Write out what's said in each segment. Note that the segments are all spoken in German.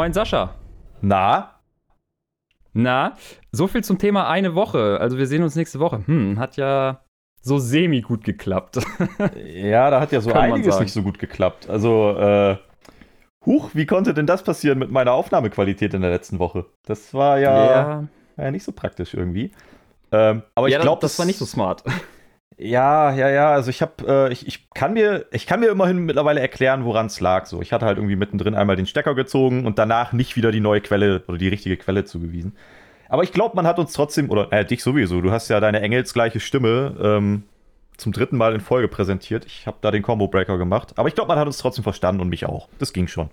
Moin Sascha. Na? Na, so viel zum Thema eine Woche. Also wir sehen uns nächste Woche. Hm, hat ja so semi gut geklappt. ja, da hat ja so einiges nicht so gut geklappt. Also, äh, huch, wie konnte denn das passieren mit meiner Aufnahmequalität in der letzten Woche? Das war ja, ja. ja nicht so praktisch irgendwie. Ähm, aber ja, ich glaube, das, das war nicht so smart. Ja, ja, ja. Also ich habe, äh, ich, ich kann mir, ich kann mir immerhin mittlerweile erklären, woran es lag. So, ich hatte halt irgendwie mittendrin einmal den Stecker gezogen und danach nicht wieder die neue Quelle oder die richtige Quelle zugewiesen. Aber ich glaube, man hat uns trotzdem, oder äh, dich sowieso, du hast ja deine engelsgleiche Stimme ähm, zum dritten Mal in Folge präsentiert. Ich habe da den Combo Breaker gemacht. Aber ich glaube, man hat uns trotzdem verstanden und mich auch. Das ging schon.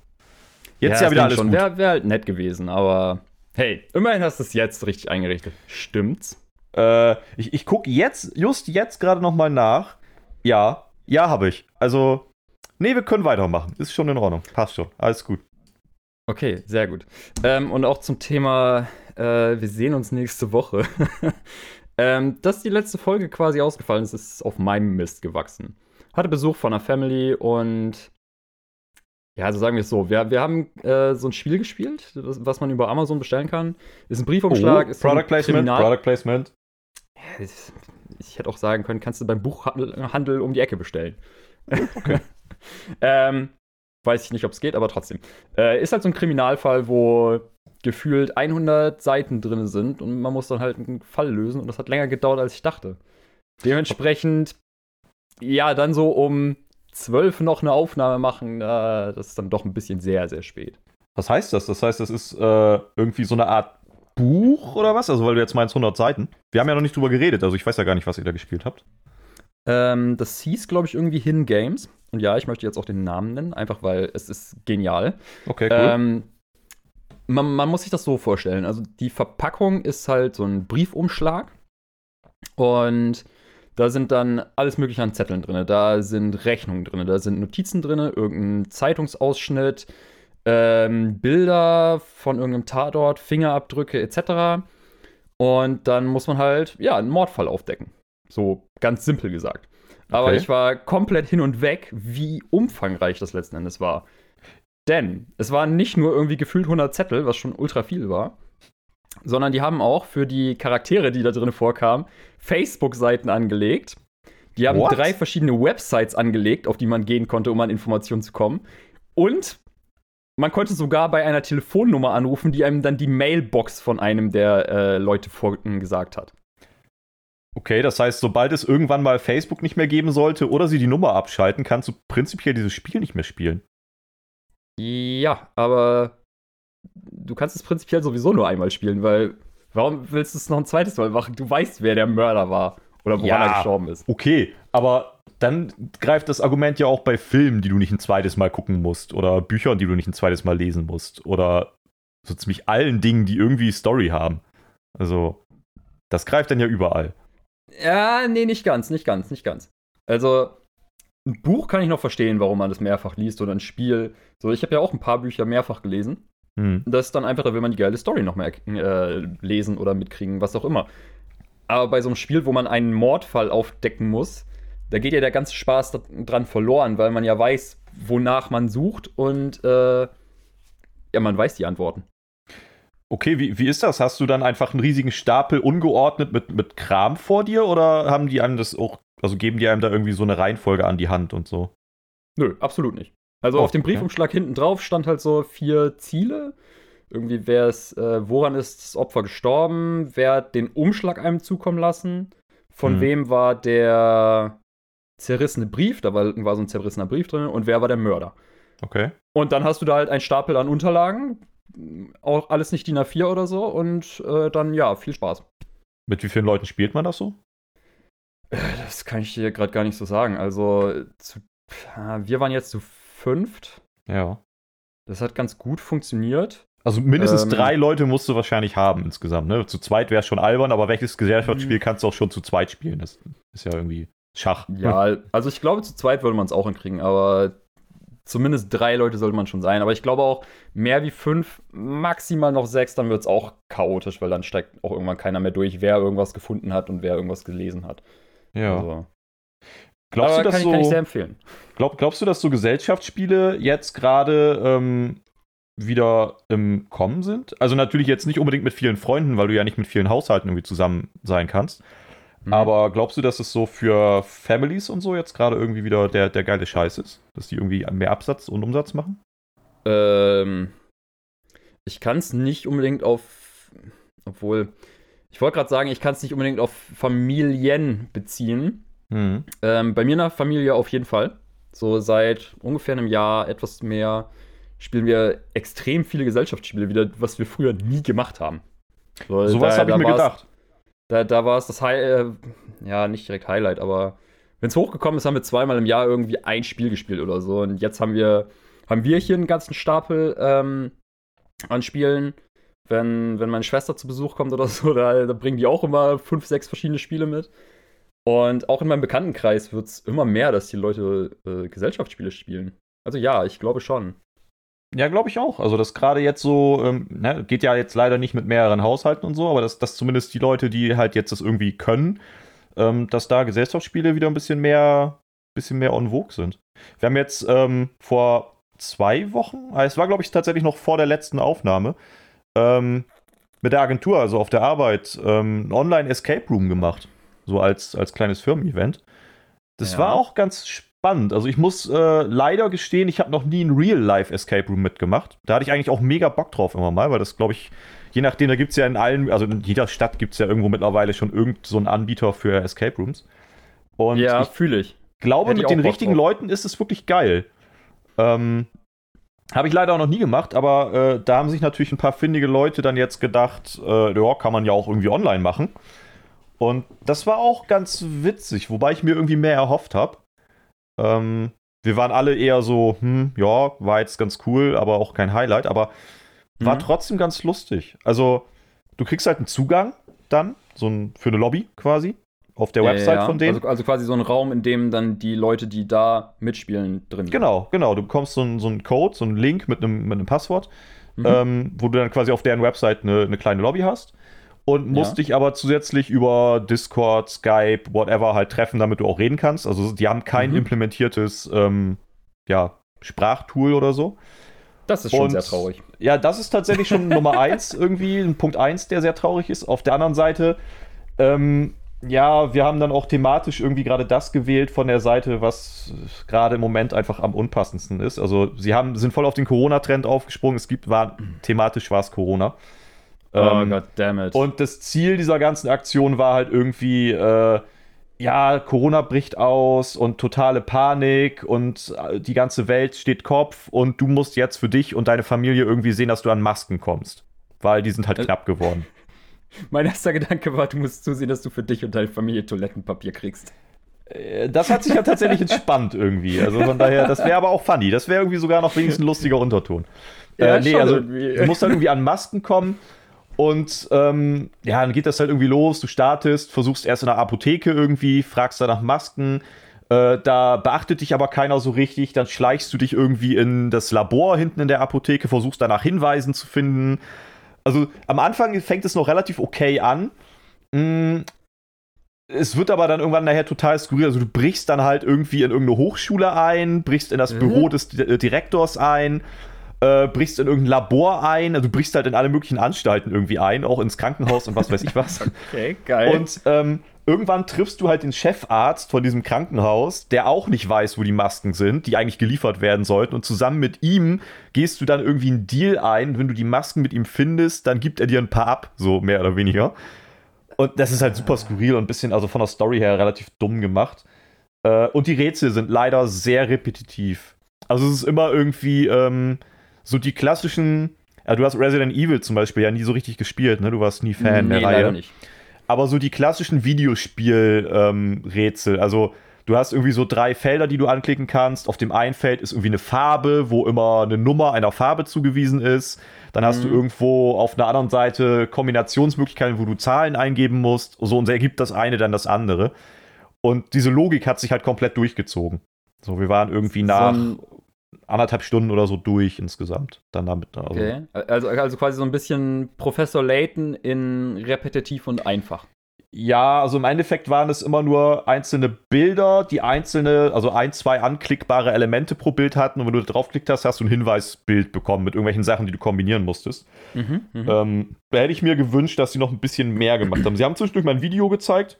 Jetzt ja, ja wieder alles schon. Wäre wär halt nett gewesen, aber hey, immerhin hast du es jetzt richtig eingerichtet. Stimmt's? Äh, ich ich gucke jetzt, just jetzt gerade nochmal nach. Ja, ja, habe ich. Also, nee, wir können weitermachen. Ist schon in Ordnung. Passt schon. Alles gut. Okay, sehr gut. Ähm, und auch zum Thema, äh, wir sehen uns nächste Woche. ähm, dass die letzte Folge quasi ausgefallen ist, ist auf meinem Mist gewachsen. Hatte Besuch von einer Family und ja, also sagen wir es so, wir, wir haben äh, so ein Spiel gespielt, was, was, man über Amazon bestellen kann. Ist ein Briefumschlag. Oh, ist Product Placement, Kriminal Product Placement ich hätte auch sagen können, kannst du beim Buchhandel um die Ecke bestellen. Okay. ähm, weiß ich nicht, ob es geht, aber trotzdem. Äh, ist halt so ein Kriminalfall, wo gefühlt 100 Seiten drin sind und man muss dann halt einen Fall lösen und das hat länger gedauert, als ich dachte. Dementsprechend, ja, dann so um 12 noch eine Aufnahme machen, äh, das ist dann doch ein bisschen sehr, sehr spät. Was heißt das? Das heißt, das ist äh, irgendwie so eine Art Buch oder was? Also, weil du jetzt meinst 100 Seiten. Wir haben ja noch nicht drüber geredet, also ich weiß ja gar nicht, was ihr da gespielt habt. Ähm, das hieß, glaube ich, irgendwie Hidden Games. Und ja, ich möchte jetzt auch den Namen nennen, einfach weil es ist genial. Okay, cool. Ähm, man, man, muss sich das so vorstellen. Also, die Verpackung ist halt so ein Briefumschlag. Und da sind dann alles Mögliche an Zetteln drin. Da sind Rechnungen drin, da sind Notizen drin, irgendein Zeitungsausschnitt, ähm, Bilder von irgendeinem Tatort, Fingerabdrücke etc. Und dann muss man halt, ja, einen Mordfall aufdecken. So ganz simpel gesagt. Aber okay. ich war komplett hin und weg, wie umfangreich das letzten Endes war. Denn es waren nicht nur irgendwie gefühlt 100 Zettel, was schon ultra viel war, sondern die haben auch für die Charaktere, die da drin vorkamen, Facebook-Seiten angelegt. Die haben What? drei verschiedene Websites angelegt, auf die man gehen konnte, um an Informationen zu kommen. Und man konnte sogar bei einer Telefonnummer anrufen, die einem dann die Mailbox von einem der äh, Leute vorgesagt hat. Okay, das heißt, sobald es irgendwann mal Facebook nicht mehr geben sollte oder sie die Nummer abschalten, kannst du prinzipiell dieses Spiel nicht mehr spielen. Ja, aber du kannst es prinzipiell sowieso nur einmal spielen, weil warum willst du es noch ein zweites Mal machen? Du weißt, wer der Mörder war oder woran ja, er gestorben ist. Okay, aber dann greift das Argument ja auch bei Filmen, die du nicht ein zweites Mal gucken musst oder Büchern, die du nicht ein zweites Mal lesen musst oder so ziemlich allen Dingen, die irgendwie Story haben. Also, das greift dann ja überall. Ja, nee, nicht ganz, nicht ganz, nicht ganz. Also, ein Buch kann ich noch verstehen, warum man das mehrfach liest oder ein Spiel. So, ich habe ja auch ein paar Bücher mehrfach gelesen. Hm. Das ist dann einfach, da will man die geile Story noch mehr äh, lesen oder mitkriegen, was auch immer. Aber bei so einem Spiel, wo man einen Mordfall aufdecken muss, da geht ja der ganze Spaß dran verloren, weil man ja weiß, wonach man sucht und äh, ja, man weiß die Antworten. Okay, wie, wie ist das? Hast du dann einfach einen riesigen Stapel ungeordnet mit, mit Kram vor dir oder haben die einem das auch, also geben die einem da irgendwie so eine Reihenfolge an die Hand und so? Nö, absolut nicht. Also oh, auf dem Briefumschlag okay. hinten drauf stand halt so vier Ziele. Irgendwie, wer es, äh, woran ist das Opfer gestorben, wer hat den Umschlag einem zukommen lassen, von hm. wem war der zerrissene Brief, da war, war so ein zerrissener Brief drin und wer war der Mörder. Okay. Und dann hast du da halt einen Stapel an Unterlagen, auch alles nicht DIN A4 oder so und äh, dann ja, viel Spaß. Mit wie vielen Leuten spielt man das so? Äh, das kann ich dir gerade gar nicht so sagen. Also, zu, wir waren jetzt zu fünft. Ja. Das hat ganz gut funktioniert. Also mindestens ähm, drei Leute musst du wahrscheinlich haben insgesamt. Ne? Zu zweit wäre es schon albern, aber welches Gesellschaftsspiel mhm. kannst du auch schon zu zweit spielen? Das ist ja irgendwie Schach. Ja, also ich glaube, zu zweit würde man es auch hinkriegen, aber zumindest drei Leute sollte man schon sein. Aber ich glaube auch, mehr wie fünf, maximal noch sechs, dann wird es auch chaotisch, weil dann steigt auch irgendwann keiner mehr durch, wer irgendwas gefunden hat und wer irgendwas gelesen hat. Ja. Also. Glaubst aber du, das kann, so, kann ich sehr empfehlen. Glaub, glaubst du, dass so Gesellschaftsspiele jetzt gerade ähm, wieder im Kommen sind. Also natürlich jetzt nicht unbedingt mit vielen Freunden, weil du ja nicht mit vielen Haushalten irgendwie zusammen sein kannst. Mhm. Aber glaubst du, dass es so für Families und so jetzt gerade irgendwie wieder der, der geile Scheiß ist? Dass die irgendwie mehr Absatz und Umsatz machen? Ähm, ich kann es nicht unbedingt auf, obwohl, ich wollte gerade sagen, ich kann es nicht unbedingt auf Familien beziehen. Mhm. Ähm, bei mir in der Familie auf jeden Fall. So seit ungefähr einem Jahr, etwas mehr, spielen wir extrem viele Gesellschaftsspiele wieder, was wir früher nie gemacht haben. So, Sowas habe ich mir gedacht. Da, da war es das High, äh, ja, nicht direkt Highlight, aber wenn es hochgekommen ist, haben wir zweimal im Jahr irgendwie ein Spiel gespielt oder so. Und jetzt haben wir, haben wir hier einen ganzen Stapel ähm, an Spielen. Wenn, wenn meine Schwester zu Besuch kommt oder so, da, da bringen die auch immer fünf, sechs verschiedene Spiele mit. Und auch in meinem Bekanntenkreis wird es immer mehr, dass die Leute äh, Gesellschaftsspiele spielen. Also ja, ich glaube schon. Ja, glaube ich auch. Also das gerade jetzt so, ähm, ne, geht ja jetzt leider nicht mit mehreren Haushalten und so, aber dass, dass zumindest die Leute, die halt jetzt das irgendwie können, ähm, dass da Gesellschaftsspiele wieder ein bisschen mehr, bisschen mehr on vogue sind. Wir haben jetzt ähm, vor zwei Wochen, ah, es war glaube ich tatsächlich noch vor der letzten Aufnahme, ähm, mit der Agentur, also auf der Arbeit, ähm, ein Online-Escape Room gemacht. So als, als kleines Firmen-Event. Das ja. war auch ganz spannend. Also ich muss äh, leider gestehen, ich habe noch nie ein Real-Life Escape Room mitgemacht. Da hatte ich eigentlich auch mega Bock drauf immer mal, weil das, glaube ich, je nachdem, da gibt es ja in allen, also in jeder Stadt gibt es ja irgendwo mittlerweile schon irgendeinen so Anbieter für Escape Rooms. Und ja, fühle ich. glaube, Hätte mit den richtigen drauf. Leuten ist es wirklich geil. Ähm, habe ich leider auch noch nie gemacht, aber äh, da haben sich natürlich ein paar findige Leute dann jetzt gedacht, äh, ja, kann man ja auch irgendwie online machen. Und das war auch ganz witzig, wobei ich mir irgendwie mehr erhofft habe. Ähm, wir waren alle eher so, hm, ja, war jetzt ganz cool, aber auch kein Highlight, aber war mhm. trotzdem ganz lustig. Also, du kriegst halt einen Zugang dann, so ein, für eine Lobby quasi, auf der ja, Website ja. von denen. Also, also, quasi so ein Raum, in dem dann die Leute, die da mitspielen, drin sind. Genau, genau. Du bekommst so einen, so einen Code, so einen Link mit einem, mit einem Passwort, mhm. ähm, wo du dann quasi auf deren Website eine, eine kleine Lobby hast und musst ja. dich aber zusätzlich über Discord, Skype, whatever halt treffen, damit du auch reden kannst. Also die haben kein mhm. implementiertes ähm, ja, Sprachtool oder so. Das ist schon und, sehr traurig. Ja, das ist tatsächlich schon Nummer eins irgendwie, ein Punkt eins, der sehr traurig ist. Auf der anderen Seite, ähm, ja, wir haben dann auch thematisch irgendwie gerade das gewählt von der Seite, was gerade im Moment einfach am unpassendsten ist. Also sie haben, sind voll auf den Corona-Trend aufgesprungen. Es gibt, war, thematisch war es Corona. Oh ähm, goddammit. Und das Ziel dieser ganzen Aktion war halt irgendwie, äh, ja, Corona bricht aus und totale Panik und äh, die ganze Welt steht Kopf und du musst jetzt für dich und deine Familie irgendwie sehen, dass du an Masken kommst. Weil die sind halt äh, knapp geworden. Mein erster Gedanke war, du musst zusehen, dass du für dich und deine Familie Toilettenpapier kriegst. Äh, das hat sich ja tatsächlich entspannt irgendwie. Also von daher, das wäre aber auch funny. Das wäre irgendwie sogar noch wenigstens ein lustiger Unterton. Ja, äh, nee, also irgendwie. du musst dann irgendwie an Masken kommen und ähm, ja, dann geht das halt irgendwie los. Du startest, versuchst erst in der Apotheke irgendwie, fragst da nach Masken. Äh, da beachtet dich aber keiner so richtig. Dann schleichst du dich irgendwie in das Labor hinten in der Apotheke, versuchst danach Hinweisen zu finden. Also am Anfang fängt es noch relativ okay an. Mm, es wird aber dann irgendwann nachher total skurril. Also du brichst dann halt irgendwie in irgendeine Hochschule ein, brichst in das mhm. Büro des Direktors ein äh, brichst in irgendein Labor ein, also du brichst halt in alle möglichen Anstalten irgendwie ein, auch ins Krankenhaus und was weiß ich was. okay, geil. Und ähm, irgendwann triffst du halt den Chefarzt von diesem Krankenhaus, der auch nicht weiß, wo die Masken sind, die eigentlich geliefert werden sollten. Und zusammen mit ihm gehst du dann irgendwie einen Deal ein. Wenn du die Masken mit ihm findest, dann gibt er dir ein paar ab, so mehr oder weniger. Und das ist halt super skurril und ein bisschen, also von der Story her relativ dumm gemacht. Äh, und die Rätsel sind leider sehr repetitiv. Also es ist immer irgendwie, ähm, so die klassischen, ja, du hast Resident Evil zum Beispiel ja nie so richtig gespielt, ne? Du warst nie Fan nee, der Reihe. Nicht. Aber so die klassischen Videospiel-Rätsel, ähm, also du hast irgendwie so drei Felder, die du anklicken kannst. Auf dem einen Feld ist irgendwie eine Farbe, wo immer eine Nummer einer Farbe zugewiesen ist. Dann hast mhm. du irgendwo auf einer anderen Seite Kombinationsmöglichkeiten, wo du Zahlen eingeben musst. So und ergibt das eine dann das andere. Und diese Logik hat sich halt komplett durchgezogen. So, wir waren irgendwie nach so anderthalb Stunden oder so durch insgesamt. Dann damit. Also. Okay. Also, also quasi so ein bisschen Professor Layton in repetitiv und einfach. Ja, also im Endeffekt waren es immer nur einzelne Bilder, die einzelne, also ein, zwei anklickbare Elemente pro Bild hatten. Und wenn du da draufklickt hast, hast du ein Hinweisbild bekommen mit irgendwelchen Sachen, die du kombinieren musstest. Mhm, ähm, da hätte ich mir gewünscht, dass sie noch ein bisschen mehr gemacht haben. Sie haben zwischendurch mal ein Video gezeigt,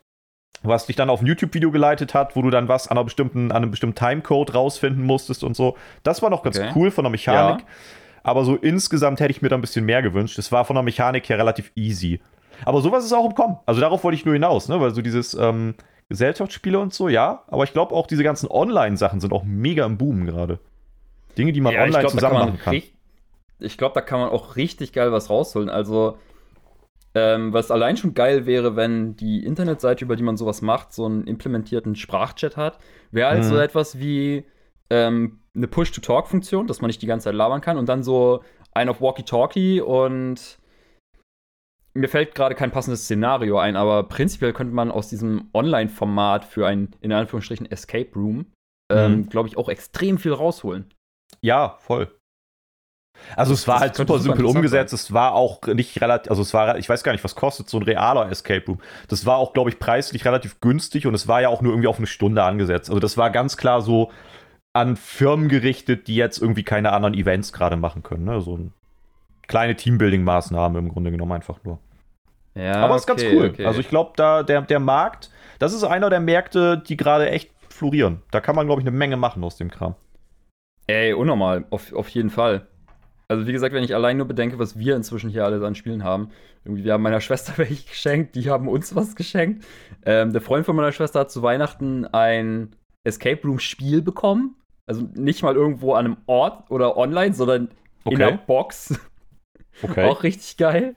was dich dann auf ein YouTube-Video geleitet hat, wo du dann was an, einer bestimmten, an einem bestimmten Timecode rausfinden musstest und so. Das war noch ganz okay. cool von der Mechanik. Ja. Aber so insgesamt hätte ich mir da ein bisschen mehr gewünscht. Es war von der Mechanik her relativ easy. Aber sowas ist auch im Kommen. Also darauf wollte ich nur hinaus, ne? Weil so dieses ähm, Gesellschaftsspiele und so, ja. Aber ich glaube auch diese ganzen Online-Sachen sind auch mega im Boom gerade. Dinge, die man ja, online glaub, zusammen kann man machen kann. Ich glaube, da kann man auch richtig geil was rausholen. Also, ähm, was allein schon geil wäre, wenn die Internetseite, über die man sowas macht, so einen implementierten Sprachchat hat, wäre also mhm. etwas wie ähm, eine Push-to-Talk-Funktion, dass man nicht die ganze Zeit labern kann und dann so ein auf Walkie-Talkie und mir fällt gerade kein passendes Szenario ein, aber prinzipiell könnte man aus diesem Online-Format für ein, in Anführungsstrichen, Escape Room, ähm, mhm. glaube ich, auch extrem viel rausholen. Ja, voll. Also es war halt super simpel umgesetzt. Es war auch nicht relativ, also es war, ich weiß gar nicht, was kostet so ein realer Escape Room. Das war auch, glaube ich, preislich relativ günstig und es war ja auch nur irgendwie auf eine Stunde angesetzt. Also das war ganz klar so an Firmen gerichtet, die jetzt irgendwie keine anderen Events gerade machen können. Ne? So eine kleine Teambuilding-Maßnahme im Grunde genommen einfach nur. Ja, Aber es okay, ist ganz cool. Okay. Also ich glaube, da der, der Markt, das ist einer der Märkte, die gerade echt florieren. Da kann man, glaube ich, eine Menge machen aus dem Kram. Ey, unnormal, auf, auf jeden Fall. Also wie gesagt, wenn ich allein nur bedenke, was wir inzwischen hier alles an Spielen haben. Irgendwie, wir haben meiner Schwester welche geschenkt, die haben uns was geschenkt. Ähm, der Freund von meiner Schwester hat zu Weihnachten ein Escape Room Spiel bekommen. Also nicht mal irgendwo an einem Ort oder online, sondern okay. in der Box. Okay. Auch richtig geil.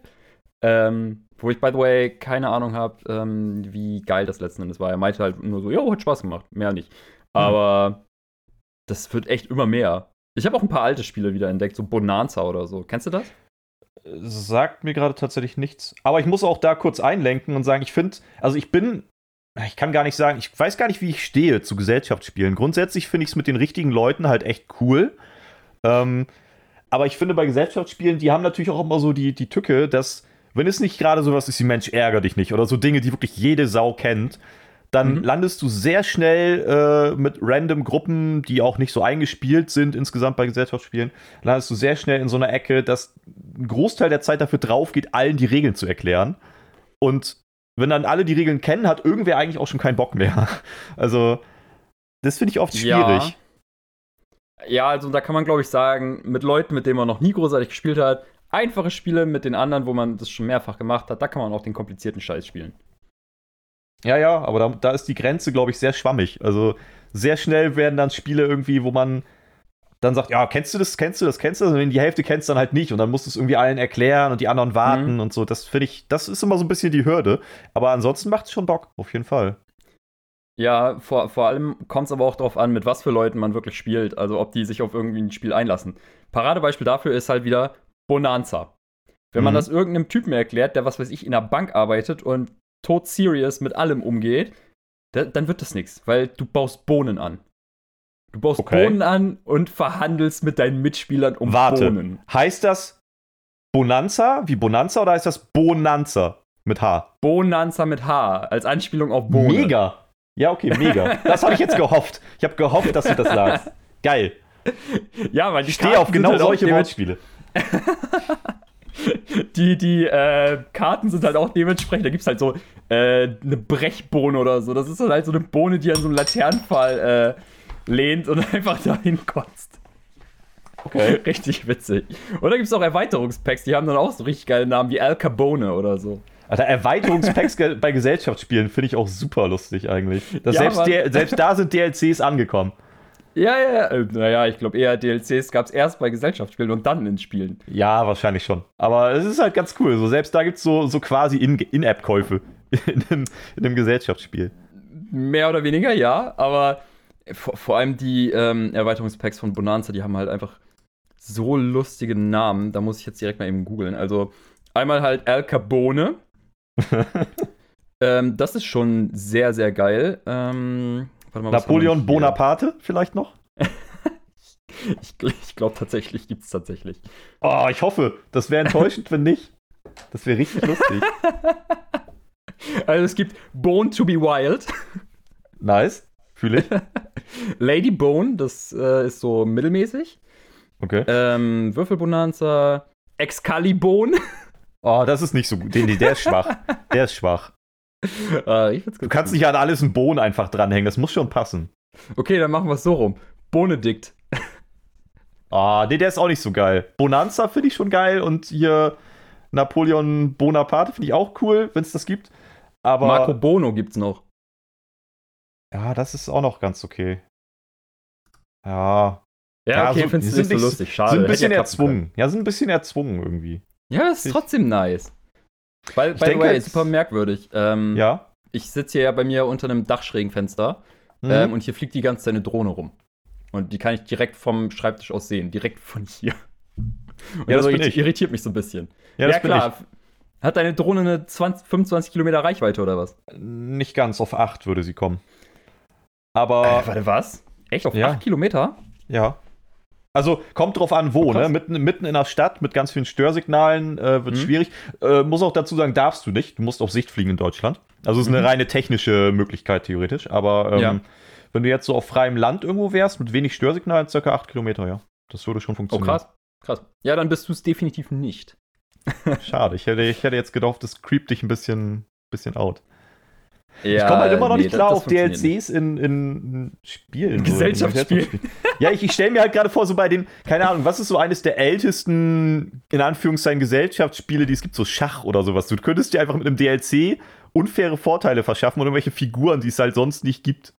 Ähm, wo ich, by the way, keine Ahnung habe, ähm, wie geil das letzten Endes war. Er meinte halt nur so, jo, hat Spaß gemacht, mehr nicht. Mhm. Aber das wird echt immer mehr. Ich habe auch ein paar alte Spiele wieder entdeckt, so Bonanza oder so. Kennst du das? Sagt mir gerade tatsächlich nichts. Aber ich muss auch da kurz einlenken und sagen, ich finde, also ich bin, ich kann gar nicht sagen, ich weiß gar nicht, wie ich stehe zu Gesellschaftsspielen. Grundsätzlich finde ich es mit den richtigen Leuten halt echt cool. Ähm, aber ich finde bei Gesellschaftsspielen, die haben natürlich auch immer so die, die Tücke, dass wenn es nicht gerade sowas ist wie Mensch, ärger dich nicht oder so Dinge, die wirklich jede Sau kennt, dann mhm. landest du sehr schnell äh, mit random Gruppen, die auch nicht so eingespielt sind insgesamt bei Gesellschaftsspielen, landest du sehr schnell in so einer Ecke, dass ein Großteil der Zeit dafür drauf geht, allen die Regeln zu erklären. Und wenn dann alle die Regeln kennen, hat irgendwer eigentlich auch schon keinen Bock mehr. Also, das finde ich oft schwierig. Ja. ja, also da kann man, glaube ich, sagen, mit Leuten, mit denen man noch nie großartig gespielt hat, einfache Spiele mit den anderen, wo man das schon mehrfach gemacht hat, da kann man auch den komplizierten Scheiß spielen. Ja, ja, aber da, da ist die Grenze, glaube ich, sehr schwammig. Also sehr schnell werden dann Spiele irgendwie, wo man dann sagt, ja, kennst du das, kennst du das, kennst du das? Und die Hälfte kennst du dann halt nicht und dann musst du es irgendwie allen erklären und die anderen warten mhm. und so. Das finde ich, das ist immer so ein bisschen die Hürde. Aber ansonsten macht es schon Bock, auf jeden Fall. Ja, vor, vor allem kommt es aber auch darauf an, mit was für Leuten man wirklich spielt. Also ob die sich auf irgendwie ein Spiel einlassen. Paradebeispiel dafür ist halt wieder, Bonanza. Wenn man mhm. das irgendeinem Typen erklärt, der was weiß ich in der Bank arbeitet und tot serious mit allem umgeht, da, dann wird das nichts, weil du baust Bohnen an. Du baust okay. Bohnen an und verhandelst mit deinen Mitspielern um Warte. Bohnen. Heißt das Bonanza wie Bonanza oder heißt das Bonanza mit H? Bonanza mit H, als Anspielung auf Bohnen. Mega. Ja, okay, mega. Das habe ich jetzt gehofft. Ich habe gehofft, dass du das sagst. Geil. Ja, weil ich stehe auf genau halt solche Wortspiele. die die äh, Karten sind halt auch dementsprechend, da gibt es halt so äh, eine Brechbohne oder so. Das ist halt so eine Bohne, die an so einem Laternenfall äh, lehnt und einfach dahin kotzt. Okay. Richtig witzig. Und da gibt es auch Erweiterungspacks, die haben dann auch so richtig geile Namen wie Al Capone oder so. Alter, Erweiterungspacks bei Gesellschaftsspielen finde ich auch super lustig eigentlich. Ja, selbst, selbst da sind DLCs angekommen. Ja, ja, äh, naja, ich glaube eher DLCs gab es erst bei Gesellschaftsspielen und dann in Spielen. Ja, wahrscheinlich schon. Aber es ist halt ganz cool. So, selbst da gibt es so, so quasi In-App-Käufe in, in, in, einem Gesellschaftsspiel. Mehr oder weniger, ja, aber vor, vor allem die ähm, Erweiterungspacks von Bonanza, die haben halt einfach so lustige Namen. Da muss ich jetzt direkt mal eben googeln. Also einmal halt Al Capone. ähm, das ist schon sehr, sehr geil. Ähm, Mal, Napoleon Bonaparte vielleicht noch? ich, ich glaube tatsächlich, gibt es tatsächlich. Oh, ich hoffe. Das wäre enttäuschend, wenn nicht. Das wäre richtig lustig. Also es gibt Bone to be Wild. Nice. Fühle ich. Lady Bone, das äh, ist so mittelmäßig. Okay. Ähm, Würfelbonanza. Excalibone. Oh, das ist nicht so gut. Der, der ist schwach. Der ist schwach. Äh, ich find's Du kannst nicht an alles einen Bohnen einfach dranhängen. Das muss schon passen. Okay, dann machen wir es so rum. Bonedikt. Ah, nee, der ist auch nicht so geil. Bonanza finde ich schon geil und hier Napoleon Bonaparte finde ich auch cool, wenn es das gibt. Aber Marco Bono gibt's noch. ja, das ist auch noch ganz okay. Ja, Ja, Ja, okay, so- findest du nicht so lustig. Schade. sind ein bisschen ja erzwungen. Ja, sind ein bisschen erzwungen irgendwie. können. Ja, das ist Ich- trotzdem nice. By, by the denke, way, es- super merkwürdig. Ähm, Ja. Ich sitze hier ja bei mir unter einem Dachschrägenfenster Mhm. ähm, und hier fliegt die ganze Zeit eine Drohne rum. Und die kann ich direkt vom Schreibtisch aus sehen. Direkt von hier. Und Ja, das das bin irriti- ich. irritiert mich so ein bisschen. ja, das bin Hat deine Drohne eine 20, 25 Kilometer Reichweite oder was? ich. Nicht ganz, auf 8 würde sie kommen. Aber Äh, warte, was? Echt? Auf Ja. 8 Kilometer? Ja. Also kommt drauf an, wo, Oh, ne? Mitten, mitten in der Stadt mit ganz vielen Störsignalen äh, wird Mhm. schwierig. Äh, muss auch dazu sagen, darfst du nicht. Du musst auf Sicht fliegen in Deutschland. Also es ist eine Mhm. reine technische Möglichkeit theoretisch. Aber ähm, Ja. wenn du jetzt so auf freiem Land irgendwo wärst, mit wenig Störsignalen, circa 8 Kilometer, ja. Das würde schon Oh, funktionieren. krass. Krass. Ja, dann bist du es definitiv nicht. Schade. Ich hätte, ich hätte jetzt gedacht, das creept dich ein bisschen, bisschen out. Ja, ich komme halt immer noch nee, nicht das- klar das auf funktioniert nicht. DLCs in, in Spielen. So, Gesellschaftsspielen. Ja, ich, ich stelle mir halt gerade vor, so bei den, keine Ahnung, was ist so eines der ältesten, in Anführungszeichen, Gesellschaftsspiele, die es gibt, so Schach oder sowas. Du könntest dir einfach mit einem DLC unfaire Vorteile verschaffen und irgendwelche Figuren, die es halt sonst nicht gibt.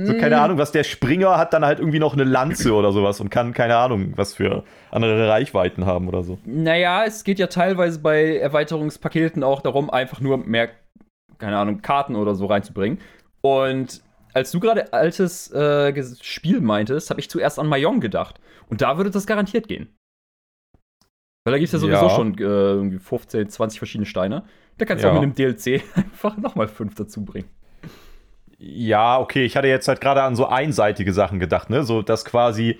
So, keine Mm, Ahnung, was der Springer hat dann halt irgendwie noch eine Lanze oder sowas und kann, keine Ahnung, was für andere Reichweiten haben oder so. Naja, es geht ja teilweise bei Erweiterungspaketen auch darum, einfach nur mehr, keine Ahnung, Karten oder so reinzubringen. Und als du gerade altes äh, Spiel meintest, habe ich zuerst an Mayong gedacht. Und da würde das garantiert gehen. Weil da gibt es ja sowieso Ja. schon äh, irgendwie 15, 20 verschiedene Steine. Da kannst du Ja. auch mit dem DLC einfach nochmal fünf dazu bringen. Ja, okay, ich hatte jetzt halt gerade an so einseitige Sachen gedacht, ne? So, dass quasi,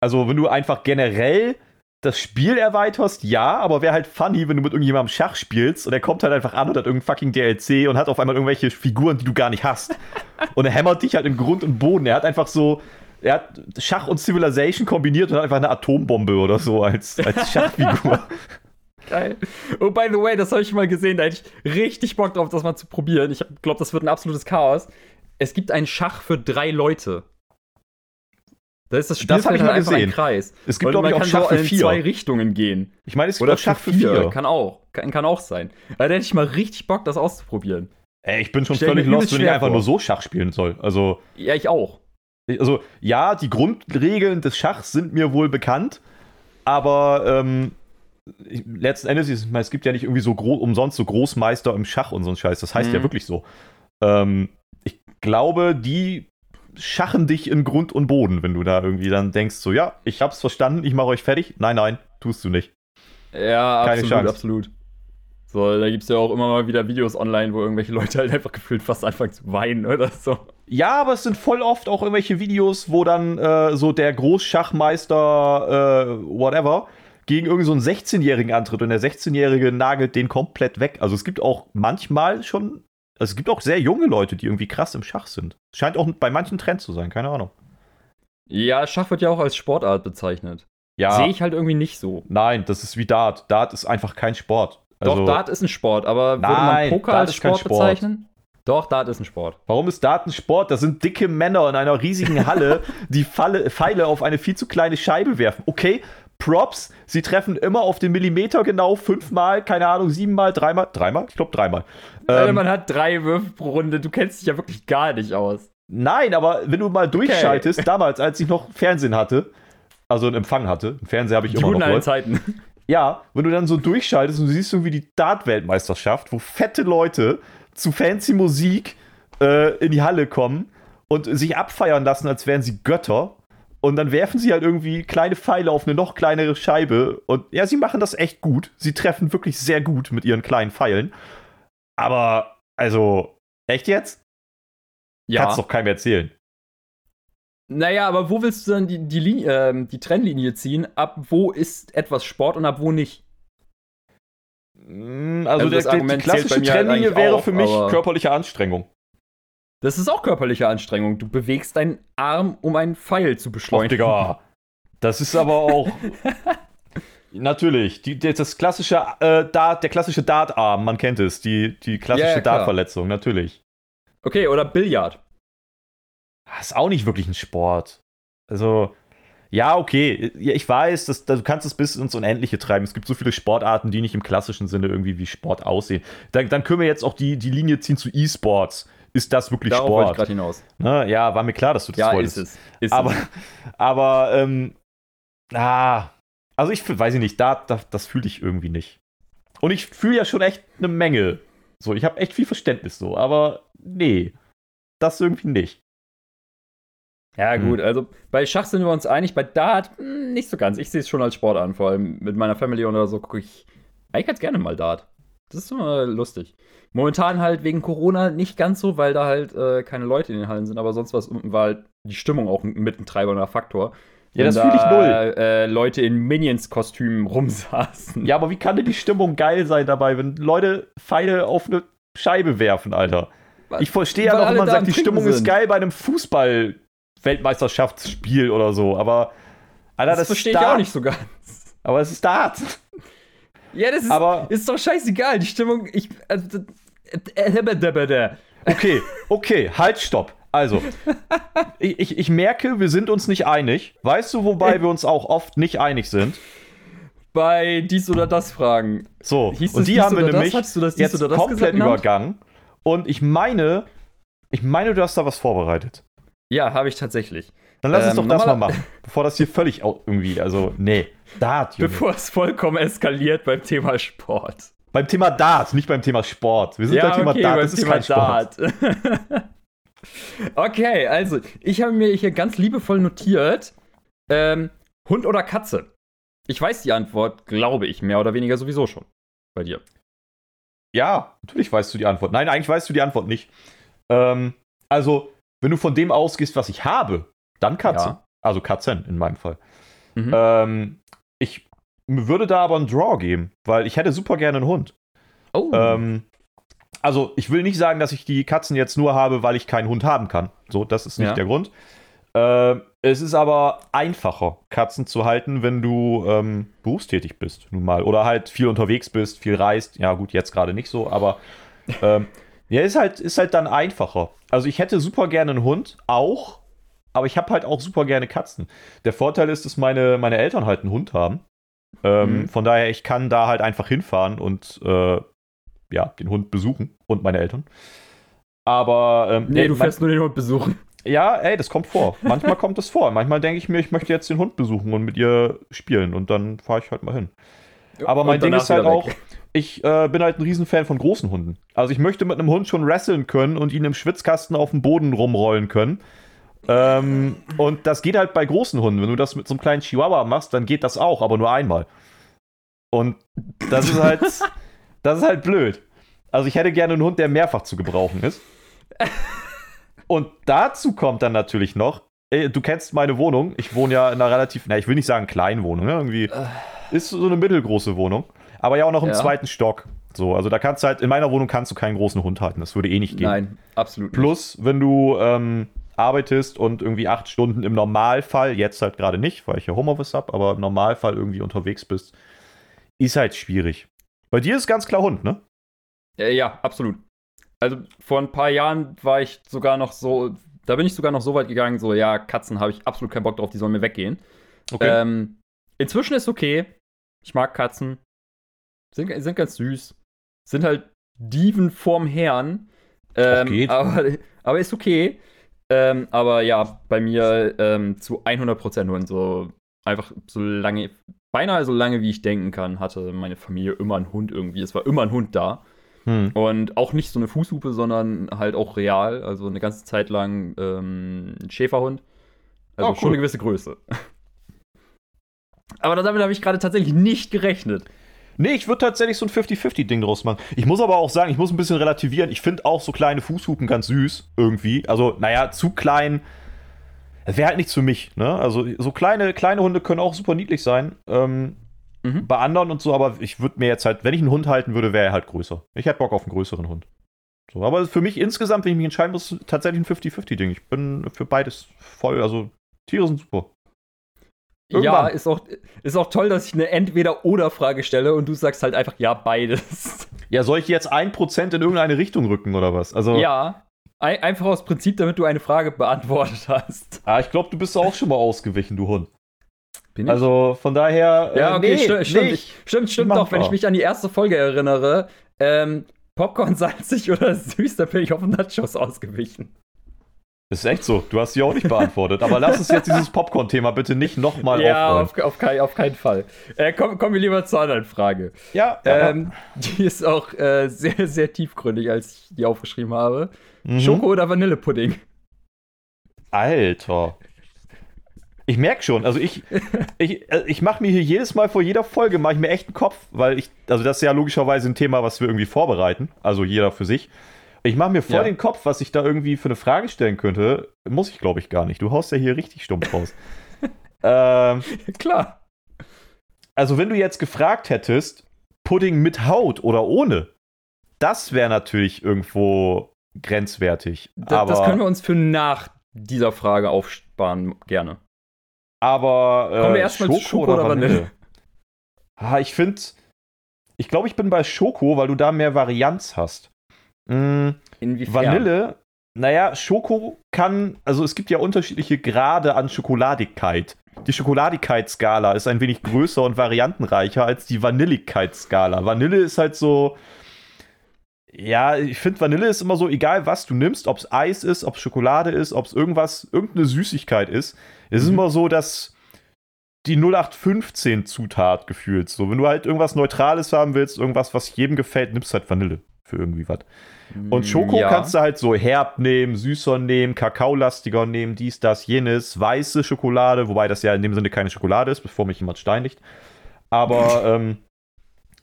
also wenn du einfach generell das Spiel erweiterst, ja, aber wäre halt funny, wenn du mit irgendjemandem Schach spielst und er kommt halt einfach an und hat irgendein fucking DLC und hat auf einmal irgendwelche Figuren, die du gar nicht hast. und er hämmert dich halt in Grund und Boden. Er hat einfach so, er hat Schach und Civilization kombiniert und hat einfach eine Atombombe oder so als, als Schachfigur. Geil. Oh, by the way, das habe ich mal gesehen. Da hätte ich richtig Bock drauf, das mal zu probieren. Ich glaube, das wird ein absolutes Chaos. Es gibt einen Schach für drei Leute. Da ist das Das Spielfeld ich halt mal einfach ein gesehen. Kreis. Es gibt, glaube ich, man auch kann Schach für in vier. zwei Richtungen gehen. Ich meine, es gibt Oder auch Schach für vier. Kann auch. Kann, kann auch sein. Aber da hätte ich mal richtig Bock, das auszuprobieren. Ey, ich bin schon Stell völlig lost, wenn ich einfach vor. nur so Schach spielen soll. Also, Ja, ich auch. Also, ja, die Grundregeln des Schachs sind mir wohl bekannt, aber ähm, ich, letzten Endes, ich meine, es gibt ja nicht irgendwie so gro- umsonst so Großmeister im Schach und so ein Scheiß. Das heißt ja Mhm. wirklich so. Ähm, ich glaube, die schachen dich in Grund und Boden, wenn du da irgendwie dann denkst, so, ja, ich hab's verstanden, ich mache euch fertig. Nein, nein, tust du nicht. Ja, Keine absolut, Chance. absolut. So, da gibt es ja auch immer mal wieder Videos online, wo irgendwelche Leute halt einfach gefühlt fast anfangen zu weinen oder so. Ja, aber es sind voll oft auch irgendwelche Videos, wo dann äh, so der Großschachmeister, äh, whatever, gegen irgendeinen so einen 16-Jährigen antritt und der 16-Jährige nagelt den komplett weg. Also es gibt auch manchmal schon, also es gibt auch sehr junge Leute, die irgendwie krass im Schach sind. Scheint auch bei manchen Trend zu sein, keine Ahnung. Ja, Schach wird ja auch als Sportart bezeichnet. Ja, Sehe ich halt irgendwie nicht so. nein, das ist wie Dart. Dart ist einfach kein Sport. Also, Doch, Dart ist ein Sport, aber würde Nein, man Poker Dart als Sport, Sport. bezeichnen? Doch, Dart ist ein Sport. Warum ist Dart ein Sport? Das sind dicke Männer in einer riesigen Halle, die Falle, Pfeile auf eine viel zu kleine Scheibe werfen. Okay, Props, sie treffen immer auf den Millimeter genau, fünfmal, keine Ahnung, siebenmal, dreimal, dreimal? Ich glaube dreimal. Alter, Ähm, man hat drei Würfe pro Runde, du kennst dich ja wirklich gar nicht aus. nein, aber wenn du mal durchschaltest, damals, als ich noch Fernsehen hatte, also einen Empfang hatte, einen Fernseher habe ich Die immer noch. Zeiten. Ja, wenn du dann so durchschaltest und du siehst irgendwie die Dart-Weltmeisterschaft, wo fette Leute zu fancy Musik äh, in die Halle kommen und sich abfeiern lassen, als wären sie Götter. Und dann werfen sie halt irgendwie kleine Pfeile auf eine noch kleinere Scheibe. Und ja, sie machen das echt gut. Sie treffen wirklich sehr gut mit ihren kleinen Pfeilen. Aber, also, echt jetzt? Ja. Kannst doch keinem erzählen. Naja, aber wo willst du dann die, die, Linie, ähm, die Trennlinie ziehen? Ab wo ist etwas Sport und ab wo nicht? Also, also der, der, die klassische Trennlinie halt wäre auch, für mich körperliche Anstrengung. Das ist auch körperliche Anstrengung. Du bewegst deinen Arm, um einen Pfeil zu beschleunigen. Oh, Digga. Das ist aber auch. Natürlich, die, das klassische äh, Dart, der klassische Dartarm, man kennt es, die, die klassische ja, ja, Dartverletzung, natürlich. Okay, oder Billard. Das ah, ist auch nicht wirklich ein Sport. Also, ja, okay, ich weiß, dass, du kannst es bis ins Unendliche treiben. Es gibt so viele Sportarten, die nicht im klassischen Sinne irgendwie wie Sport aussehen. Dann, dann können wir jetzt auch die, die Linie ziehen zu E-Sports. Ist das wirklich Darauf Sport? Ich gerade hinaus. Na, ja, war mir klar, dass du das ja, wolltest. Ist es. Ist aber, es. aber, ähm, ah, also ich weiß ich nicht, da, da, das fühle ich irgendwie nicht. Und ich fühle ja schon echt eine Menge. So, ich habe echt viel Verständnis so, aber nee, das irgendwie nicht. Ja, gut, hm. also bei Schach sind wir uns einig, bei Dart mh, hm, nicht so ganz. Ich sehe es schon als Sport an, vor allem mit meiner Family oder so gucke ich eigentlich ganz gerne mal Dart. Das ist immer lustig. Momentan halt wegen Corona nicht ganz so, weil da halt äh, keine Leute in den Hallen sind, aber sonst was war halt die Stimmung auch mit ein treibender Faktor. Ja, das fühle ich null. Äh, Leute in Minions-Kostümen rumsaßen. Ja, aber wie kann denn die Stimmung geil sein dabei, wenn Leute Pfeile auf eine Scheibe werfen, Alter? Ich verstehe ja noch, wenn man sagt, die Stimmung sind. ist geil bei einem Fußball Weltmeisterschaftsspiel oder so, aber Alter, das, das verstehe ich auch nicht so ganz. Aber es ist Dart. Ja, das ist, aber, ist doch scheißegal. Die Stimmung, ich. Also, okay, okay, halt, stopp. Also, ich, ich, ich merke, wir sind uns nicht einig. Weißt du, wobei wir uns auch oft nicht einig sind? Bei dies oder das Fragen. So, Hieß und die haben wir nämlich jetzt komplett übergangen. Und ich meine, ich meine, du hast da was vorbereitet. Ja, habe ich tatsächlich. Dann lass uns ähm, doch das mal machen, bevor das hier völlig irgendwie, also, nee, Dart, Junge. Bevor es vollkommen eskaliert beim Thema Sport. Beim Thema Dart, nicht beim Thema Sport. Wir sind ja, beim Thema okay, Dart, das ist Thema kein Dart. Sport. okay, also, ich habe mir hier ganz liebevoll notiert, ähm, Hund oder Katze? Ich weiß die Antwort, glaube ich, mehr oder weniger sowieso schon. Bei dir. Ja, natürlich weißt du die Antwort. Nein, eigentlich weißt du die Antwort nicht. Ähm, also, wenn du von dem ausgehst, was ich habe, dann Katze. Ja. Also Katzen in meinem Fall. Mhm. Ähm, ich würde da aber einen Draw geben, weil ich hätte super gerne einen Hund. Oh. Ähm, also ich will nicht sagen, dass ich die Katzen jetzt nur habe, weil ich keinen Hund haben kann. So, das ist nicht ja. der Grund. Äh, es ist aber einfacher, Katzen zu halten, wenn du ähm, berufstätig bist, nun mal. Oder halt viel unterwegs bist, viel reist. Ja, gut, jetzt gerade nicht so, aber ähm, ja, ist halt, ist halt dann einfacher. Also ich hätte super gerne einen Hund, auch, aber ich habe halt auch super gerne Katzen. Der Vorteil ist, dass meine, meine Eltern halt einen Hund haben. Ähm, mhm. Von daher, ich kann da halt einfach hinfahren und äh, ja, den Hund besuchen und meine Eltern. Aber ähm, nee, du fährst nur den Hund besuchen. Ja, ey, das kommt vor. Manchmal kommt das vor. Manchmal denke ich mir, ich möchte jetzt den Hund besuchen und mit ihr spielen und dann fahre ich halt mal hin. Aber mein Ding ist halt auch, ich äh, bin halt ein Riesenfan von großen Hunden. Also ich möchte mit einem Hund schon wresteln können und ihn im Schwitzkasten auf dem Boden rumrollen können. Ähm, und das geht halt bei großen Hunden. Wenn du das mit so einem kleinen Chihuahua machst, dann geht das auch, aber nur einmal. Und das ist halt, das ist halt blöd. Also ich hätte gerne einen Hund, der mehrfach zu gebrauchen ist. Und dazu kommt dann natürlich noch, ey, du kennst meine Wohnung. Ich wohne ja in einer relativ, na, ich will nicht sagen kleinen Wohnung, ne? irgendwie äh. ist so eine mittelgroße Wohnung, aber ja auch noch im ja. zweiten Stock. So, also da kannst du halt, in meiner Wohnung kannst du keinen großen Hund halten. Das würde eh nicht gehen. Nein, absolut. Nicht. Plus, wenn du ähm, arbeitest und irgendwie acht Stunden im Normalfall, jetzt halt gerade nicht, weil ich ja Homeoffice habe, aber im Normalfall irgendwie unterwegs bist, ist halt schwierig. Bei dir ist ganz klar Hund, ne? Äh, ja, absolut. Also vor ein paar Jahren war ich sogar noch so, da bin ich sogar noch so weit gegangen, so, ja, Katzen habe ich absolut keinen Bock drauf, die sollen mir weggehen. Okay. Ähm, inzwischen ist okay. Ich mag Katzen. Sind, sind ganz süß. Sind halt Dieven vorm Herrn. Ähm, geht. Aber, aber ist okay. Ähm, aber ja, bei mir ähm, zu 100% Hund. So einfach so lange, beinahe so lange wie ich denken kann, hatte meine Familie immer einen Hund irgendwie. Es war immer ein Hund da. Hm. Und auch nicht so eine Fußhupe, sondern halt auch real. Also eine ganze Zeit lang ähm, ein Schäferhund. Also oh, cool. schon eine gewisse Größe. Aber damit habe ich gerade tatsächlich nicht gerechnet. Nee, ich würde tatsächlich so ein 50-50-Ding draus machen. Ich muss aber auch sagen, ich muss ein bisschen relativieren. Ich finde auch so kleine Fußhupen ganz süß, irgendwie. Also, naja, zu klein. Wäre halt nichts für mich, ne? Also, so kleine, kleine Hunde können auch super niedlich sein. Ähm, Mhm. Bei anderen und so, aber ich würde mir jetzt halt, wenn ich einen Hund halten würde, wäre er halt größer. Ich hätte Bock auf einen größeren Hund. So, aber für mich insgesamt, wenn ich mich entscheiden muss, tatsächlich ein 50-50-Ding. Ich bin für beides voll, also Tiere sind super. Irgendwann. Ja, ist auch, ist auch toll, dass ich eine Entweder-Oder-Frage stelle und du sagst halt einfach, ja, beides. Ja, soll ich jetzt 1% in irgendeine Richtung rücken oder was? Also, ja, ein, einfach aus Prinzip, damit du eine Frage beantwortet hast. Ah, ich glaube, du bist auch schon mal ausgewichen, du Hund. Bin ich? Also von daher. Äh, ja, okay, nee, sti stimmt, nicht. stimmt, stimmt doch, wenn ich mich an die erste Folge erinnere. Ähm, Popcorn salzig oder süß, da bin ich auf Nachos ausgewichen. Das ist echt so. Du hast sie auch nicht beantwortet. Aber lass uns jetzt dieses Popcorn-Thema bitte nicht nochmal ja. Ja, auf, auf, kein, auf, keinen Fall. Äh, kommen komm wir lieber zur anderen Frage. Ja. Ähm, die ist auch äh, sehr, sehr tiefgründig, als ich die aufgeschrieben habe. Mhm. Schoko oder Vanillepudding? Alter. Ich merke schon, also ich, ich, äh, ich mache mir hier jedes Mal vor jeder Folge, mache ich mir echt einen Kopf, weil ich, also das ist ja logischerweise ein Thema, was wir irgendwie vorbereiten, also jeder für sich. Ich mache mir voll ja. den Kopf, was ich da irgendwie für eine Frage stellen könnte. Muss ich, glaube ich, gar nicht. Du haust ja hier richtig stumpf raus. ähm, Klar. Also, wenn du jetzt gefragt hättest, Pudding mit Haut oder ohne, das wäre natürlich irgendwo grenzwertig. Da, aber, das können wir uns für nach dieser Frage aufsparen, gerne. Aber äh, kommen wir erstmal zu Schoko oder Vanille? Vanille? Ah, ich finde, ich glaube, ich bin bei Schoko, weil du da mehr Varianz hast. Mhm. Inwiefern? Vanille, naja, Schoko kann, also es gibt ja unterschiedliche Grade an Schokoladigkeit. Die Schokoladigkeitsskala ist ein wenig größer und variantenreicher als die Vanilligkeitsskala. Vanille ist halt so, ja, ich finde Vanille ist immer so, egal was du nimmst, ob es Eis ist, ob es Schokolade ist, ob es irgendwas, irgendeine Süßigkeit ist. Es mhm. ist immer so, dass die 0815 Zutat gefühlt. So, wenn du halt irgendwas Neutrales haben willst, irgendwas, was jedem gefällt, nimmst du halt Vanille für irgendwie was. Und mm, Schoko ja. kannst du halt so herb nehmen, süßer nehmen, kakaolastiger nehmen, dies, das, jenes, weiße Schokolade, wobei das ja in dem Sinne keine Schokolade ist, bevor mich jemand steinigt. Aber ähm,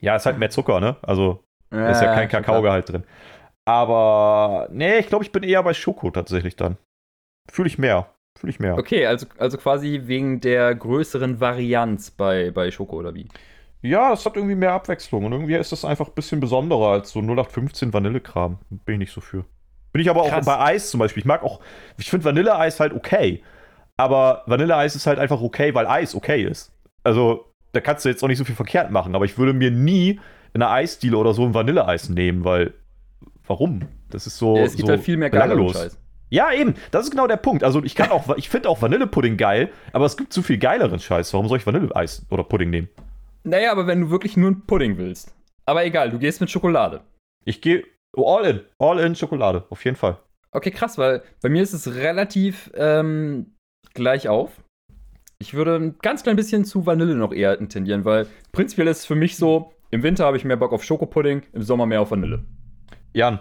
ja, ist halt mehr Zucker, ne? Also ja, ist ja kein Kakaogehalt drin. Aber nee, ich glaube, ich bin eher bei Schoko tatsächlich dann. Fühle ich mehr. Fühle ich mehr. Okay, also, also quasi wegen der größeren Varianz bei, bei Schoko oder wie? Ja, es hat irgendwie mehr Abwechslung und irgendwie ist das einfach ein bisschen besonderer als so 0815 Vanillekram. Bin ich nicht so für. Bin ich aber Krass. auch bei Eis zum Beispiel. Ich mag auch, ich finde Vanilleeis halt okay. Aber Vanilleeis ist halt einfach okay, weil Eis okay ist. Also, da kannst du jetzt auch nicht so viel verkehrt machen. Aber ich würde mir nie in einer Eisdiele oder so ein Vanilleeis nehmen, weil, warum? Das ist so. Ja, es gibt so halt viel mehr Scheiß. Ja, eben. Das ist genau der Punkt. Also ich kann auch, ich finde auch Vanillepudding geil, aber es gibt zu viel geileren Scheiß. Warum soll ich Vanilleeis oder Pudding nehmen? Naja, aber wenn du wirklich nur einen Pudding willst. Aber egal, du gehst mit Schokolade. Ich gehe all in. All in Schokolade, auf jeden Fall. Okay, krass, weil bei mir ist es relativ ähm, gleich auf. Ich würde ein ganz klein bisschen zu Vanille noch eher tendieren, weil prinzipiell ist es für mich so, im Winter habe ich mehr Bock auf Schokopudding, im Sommer mehr auf Vanille. Jan.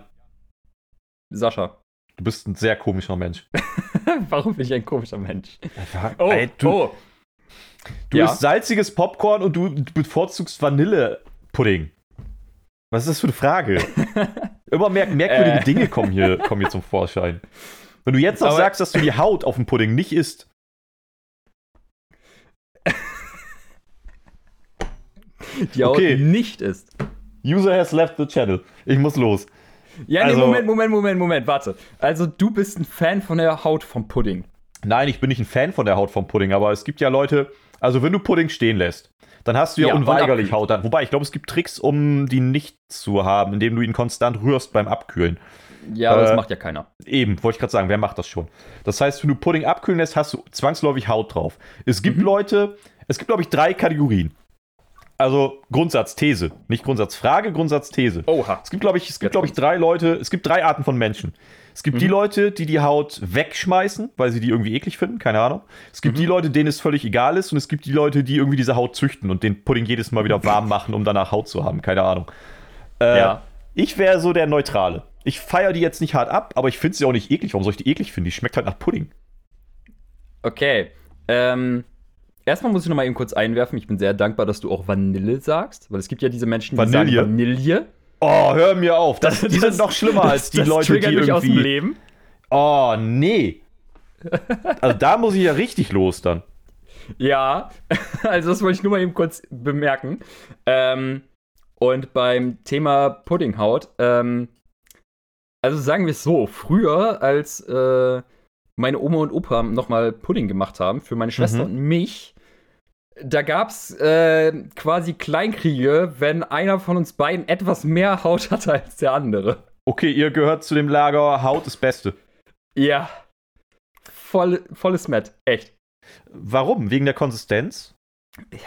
Sascha. Du bist ein sehr komischer Mensch. Warum bin ich ein komischer Mensch? Oh, Ey, du, oh. Du ja. isst salziges Popcorn und du bevorzugst Vanillepudding. Was ist das für eine Frage? Immer mehr merkwürdige äh. Dinge kommen hier, kommen hier zum Vorschein. Wenn du jetzt noch Aber sagst, dass du die Haut auf dem Pudding nicht isst. die Haut okay. nicht isst. User has left the channel. Ich muss los. Ja, nee, also, Moment, Moment, Moment, Moment, warte. Also, du bist ein Fan von der Haut vom Pudding. Nein, ich bin nicht ein Fan von der Haut vom Pudding, aber es gibt ja Leute, also wenn du Pudding stehen lässt, dann hast du ja, ja unweigerlich Haut an. Wobei, ich glaube, es gibt Tricks, um die nicht zu haben, indem du ihn konstant rührst beim Abkühlen. Ja, aber äh, das macht ja keiner. Eben, wollte ich gerade sagen, wer macht das schon? Das heißt, wenn du Pudding abkühlen lässt, hast du zwangsläufig Haut drauf. Es gibt mhm. Leute, es gibt, glaube ich, drei Kategorien. Also Grundsatzthese, nicht Grundsatzfrage, Grundsatzthese. Oha. Es gibt, glaube ich, es gibt, glaube ich, drei Leute, es gibt drei Arten von Menschen. Es gibt mhm. die Leute, die die Haut wegschmeißen, weil sie die irgendwie eklig finden, keine Ahnung. Es gibt mhm. die Leute, denen es völlig egal ist und es gibt die Leute, die irgendwie diese Haut züchten und den Pudding jedes Mal wieder warm machen, um danach Haut zu haben, keine Ahnung. Äh, ja. Ich wäre so der Neutrale. Ich feiere die jetzt nicht hart ab, aber ich finde sie auch nicht eklig. Warum soll ich die eklig finden? Die schmeckt halt nach Pudding. Okay. Ähm, erstmal muss ich noch mal eben kurz einwerfen. Ich bin sehr dankbar, dass du auch Vanille sagst, weil es gibt ja diese Menschen, die Vanille? sagen Vanille. Oh, hör mir auf. Das, die sind noch schlimmer als die das Leute, die irgendwie. Aus dem Leben. Oh, nee. Also da muss ich ja richtig los dann. Ja, also das wollte ich nur mal eben kurz bemerken. Ähm, und beim Thema Puddinghaut, ähm, also sagen wir es so, früher, als äh, meine Oma und Opa nochmal Pudding gemacht haben für meine Schwester mhm. und mich, da gab es äh, quasi Kleinkriege, wenn einer von uns beiden etwas mehr Haut hatte als der andere. Okay, ihr gehört zu dem Lager Haut ist Beste. Ja. Voll, volles Matt, echt. Warum? Wegen der Konsistenz? Ja,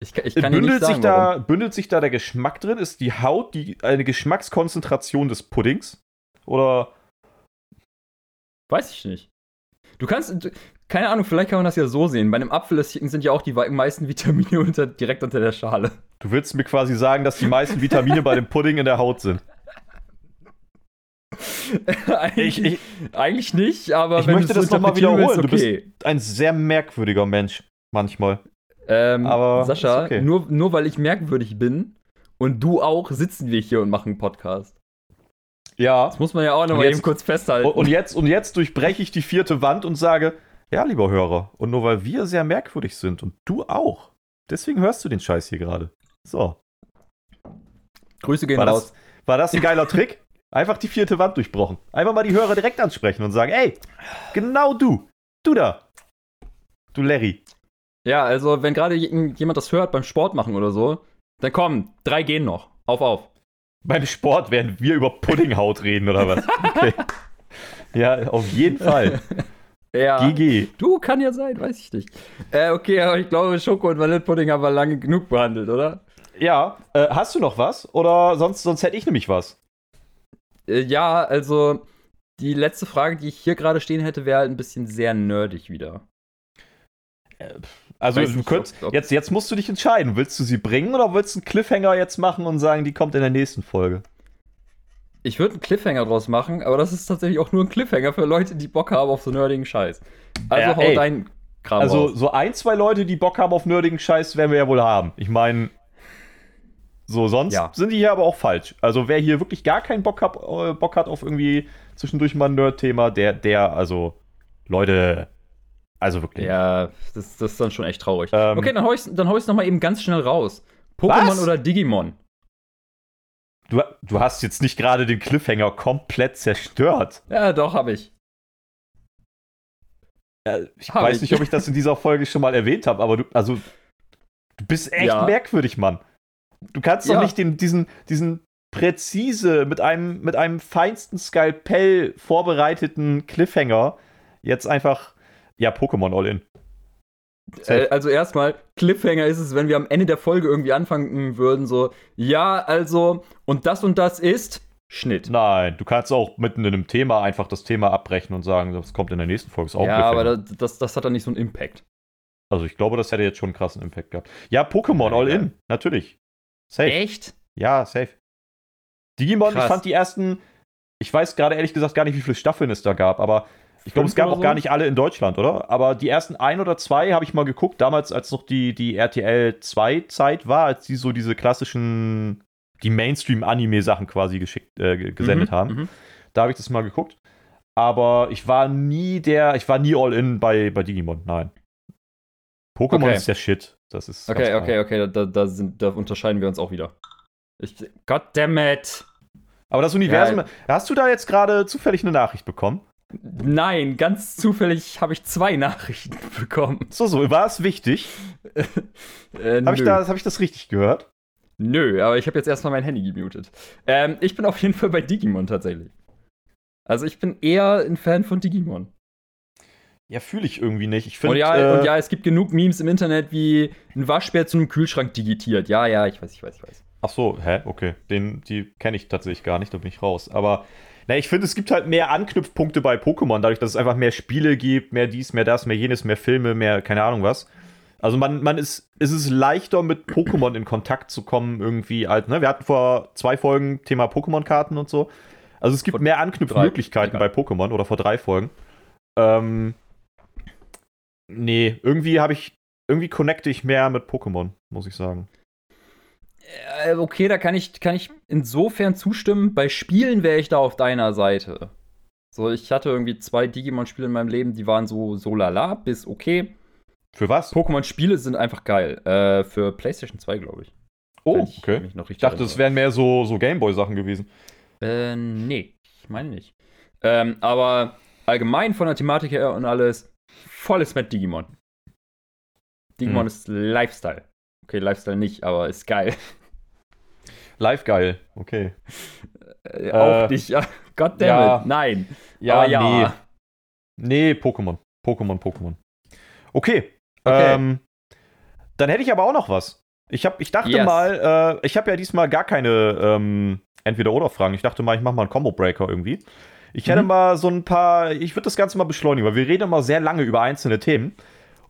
ich, ich kann bündelt, nicht sagen, sich da, bündelt sich da der Geschmack drin? Ist die Haut die, eine Geschmackskonzentration des Puddings? Oder. Weiß ich nicht. Du kannst, keine Ahnung, vielleicht kann man das ja so sehen. Bei einem Apfel sind ja auch die meisten Vitamine unter, direkt unter der Schale. Du willst mir quasi sagen, dass die meisten Vitamine bei dem Pudding in der Haut sind. eigentlich, ich, ich, eigentlich, nicht, aber ich möchte das nochmal wiederholen. Willst, okay. Du bist ein sehr merkwürdiger Mensch manchmal. Ähm, aber Sascha, okay. nur, nur weil ich merkwürdig bin und du auch, sitzen wir hier und machen einen Podcast. Ja. Das muss man ja auch nochmal eben kurz festhalten. Und jetzt, und jetzt durchbreche ich die vierte Wand und sage, ja, lieber Hörer, und nur weil wir sehr merkwürdig sind und du auch, deswegen hörst du den Scheiß hier gerade. So. Grüße gehen war raus. Das, war das ein geiler Trick? Einfach die vierte Wand durchbrochen. Einfach mal die Hörer direkt ansprechen und sagen, ey, genau du. Du da. Du Larry. Ja, also wenn gerade jemand das hört beim Sport machen oder so, dann komm, drei gehen noch. Auf, auf. Beim Sport werden wir über Puddinghaut reden oder was? Okay. ja, auf jeden Fall. Ja. GG. Du, kann ja sein, weiß ich nicht. Äh, okay, aber ich glaube, Schoko und Vanillepudding haben wir lange genug behandelt, oder? Ja. Äh, hast du noch was? Oder sonst, sonst hätte ich nämlich was. Äh, ja, also die letzte Frage, die ich hier gerade stehen hätte, wäre halt ein bisschen sehr nerdig wieder. Äh, also du könntest, jetzt, jetzt musst du dich entscheiden. Willst du sie bringen oder willst du einen Cliffhanger jetzt machen und sagen, die kommt in der nächsten Folge? Ich würde einen Cliffhanger draus machen, aber das ist tatsächlich auch nur ein Cliffhanger für Leute, die Bock haben auf so nerdigen Scheiß. Also ja, hau ey, dein Kram Also raus. so ein, zwei Leute, die Bock haben auf nerdigen Scheiß, werden wir ja wohl haben. Ich meine, so sonst ja. sind die hier aber auch falsch. Also wer hier wirklich gar keinen Bock, hab, äh, Bock hat auf irgendwie zwischendurch mal ein Nerd-Thema, der, der, also Leute, also wirklich. Ja, das, das ist dann schon echt traurig. Ähm, okay, dann hau ich dann hau ich's noch mal eben ganz schnell raus. Pokémon oder Digimon? Du, du hast jetzt nicht gerade den Cliffhanger komplett zerstört. Ja, doch, habe ich. Ja, ich hab weiß ich. nicht, ob ich das in dieser Folge schon mal erwähnt habe, aber du, also, du bist echt ja. merkwürdig, Mann. Du kannst ja. doch nicht den, diesen, diesen präzise, mit einem, mit einem feinsten Skalpell vorbereiteten Cliffhanger jetzt einfach ja, Pokémon All-In. Äh, also erstmal, Cliffhanger ist es, wenn wir am Ende der Folge irgendwie anfangen würden, so, ja, also, und das und das ist Schnitt. Nein, du kannst auch mitten in einem Thema einfach das Thema abbrechen und sagen, das kommt in der nächsten Folge. Ist auch ja, aber das, das, das, hat dann nicht so einen Impact. Also ich glaube, das hätte jetzt schon einen krassen Impact gehabt. Ja, Pokémon ja, All-In, natürlich. Safe. Echt? Ja, safe. Digimon, Krass. ich fand die ersten, ich weiß gerade ehrlich gesagt gar nicht, wie viele Staffeln es da gab, aber ich glaube, es gab auch so? gar nicht alle in Deutschland, oder? Aber die ersten ein oder zwei habe ich mal geguckt, damals, als noch die, die RTL 2-Zeit war, als die so diese klassischen, die Mainstream-Anime-Sachen quasi geschickt, äh, gesendet mhm, haben. Mhm. Da habe ich das mal geguckt. Aber ich war nie der, ich war nie all in bei, bei Digimon, nein. Pokémon okay. ist der Shit. Das ist. Okay, okay, okay, da, da, sind, da unterscheiden wir uns auch wieder. Ich, Goddammit! Aber das Universum, ja, hast du da jetzt gerade zufällig eine Nachricht bekommen? Nein, ganz zufällig habe ich zwei Nachrichten bekommen. So, so, war es wichtig? äh, habe ich, da, hab ich das richtig gehört? Nö, aber ich habe jetzt erstmal mein Handy gemutet. Ähm, ich bin auf jeden Fall bei Digimon tatsächlich. Also ich bin eher ein Fan von Digimon. Ja, fühle ich irgendwie nicht. Ich find, und, ja, äh, und ja, es gibt genug Memes im Internet, wie ein Waschbär zu einem Kühlschrank digitiert. Ja, ja, ich weiß, ich weiß, ich weiß. Ach so, hä? Okay. Den, die kenne ich tatsächlich gar nicht, da bin ich raus. Aber na, ich finde, es gibt halt mehr Anknüpfpunkte bei Pokémon, dadurch, dass es einfach mehr Spiele gibt, mehr dies, mehr das, mehr jenes, mehr Filme, mehr keine Ahnung was. Also man, man ist, ist es leichter mit Pokémon in Kontakt zu kommen irgendwie als, ne? Wir hatten vor zwei Folgen Thema Pokémon-Karten und so. Also es gibt vor mehr Anknüpfmöglichkeiten bei Pokémon oder vor drei Folgen. Ähm, nee, irgendwie habe ich, irgendwie connecte ich mehr mit Pokémon, muss ich sagen. Äh, okay, da kann ich, kann ich insofern zustimmen. Bei Spielen wäre ich da auf deiner Seite. So, ich hatte irgendwie zwei Digimon-Spiele in meinem Leben, die waren so, so lala bis okay. Für was? Pokémon-Spiele sind einfach geil. Äh, für PlayStation 2, glaube ich. Oh, ich okay. Ich dachte, das erinnere. wären mehr so, so Gameboy-Sachen gewesen. Äh, nee, ich meine nicht. Ähm, aber allgemein von der Thematik her und alles, volles mit Digimon. Digimon Hm. ist Lifestyle. Okay, Lifestyle nicht, aber ist geil. Live geil. Okay. Äh, auch Äh. Ja. Goddammit, ja. nein. Ja, aber ja. Nee, Pokémon. Pokémon, Pokémon. Okay. Okay. Ähm, dann hätte ich aber auch noch was. Ich, hab, ich dachte Yes. mal, äh, ich habe ja diesmal gar keine ähm, Entweder-Oder-Fragen. Ich dachte mal, ich mache mal einen Combo-Breaker irgendwie. Ich hätte Mhm. mal so ein paar, ich würde das Ganze mal beschleunigen, weil wir reden immer sehr lange über einzelne Themen.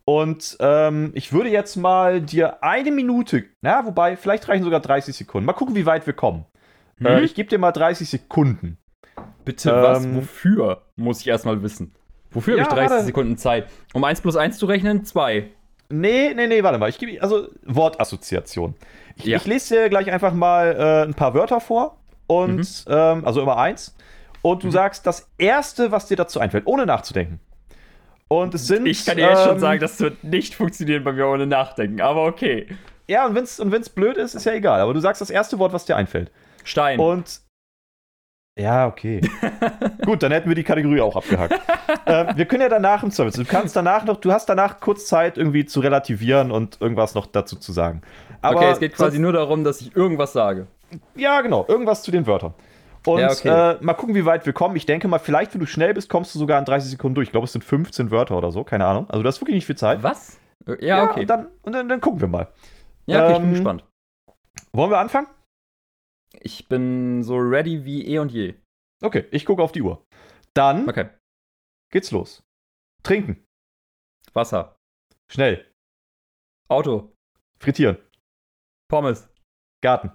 Und ähm, ich würde jetzt mal dir eine Minute, na, wobei, vielleicht reichen sogar 30 Sekunden. Mal gucken, wie weit wir kommen. Hm? Äh, ich gebe dir mal 30 Sekunden. Bitte was? ähm, Wofür? Muss ich erstmal wissen. Wofür Ja, habe ich 30 warte. Sekunden Zeit? Um 1 plus 1 zu rechnen? 2. Nee, nee, nee, warte mal. Ich gebe also Wortassoziation. Ich, Ja. ich lese dir gleich einfach mal äh, ein paar Wörter vor und Mhm. ähm, also immer eins. Und du Mhm. sagst das erste, was dir dazu einfällt, ohne nachzudenken. Und es sind. Ich kann dir jetzt schon ähm, sagen, das wird nicht funktionieren bei mir ohne Nachdenken, aber okay. Ja, und wenn es und wenn's blöd ist, ist ja egal. Aber du sagst das erste Wort, was dir einfällt. Stein. Und. Ja, okay. Gut, dann hätten wir die Kategorie auch abgehakt. ähm, wir können ja danach im Service. Du kannst danach noch, du hast danach kurz Zeit, irgendwie zu relativieren und irgendwas noch dazu zu sagen. Aber okay, es geht quasi nur darum, dass ich irgendwas sage. Ja, genau, irgendwas zu den Wörtern. Und Ja, okay. äh, mal gucken, wie weit wir kommen. Ich denke mal, vielleicht, wenn du schnell bist, kommst du sogar in 30 Sekunden durch. Ich glaube, es sind 15 Wörter oder so, keine Ahnung. Also, du hast wirklich nicht viel Zeit. Was? Ja, okay. Und, dann, und dann, dann gucken wir mal. ja, okay, ich bin ähm, gespannt. Wollen wir anfangen? Ich bin so ready wie eh und je. Okay, ich gucke auf die Uhr. Dann Okay. geht's los. Trinken. Wasser. Schnell. Auto. Frittieren. Pommes. Garten.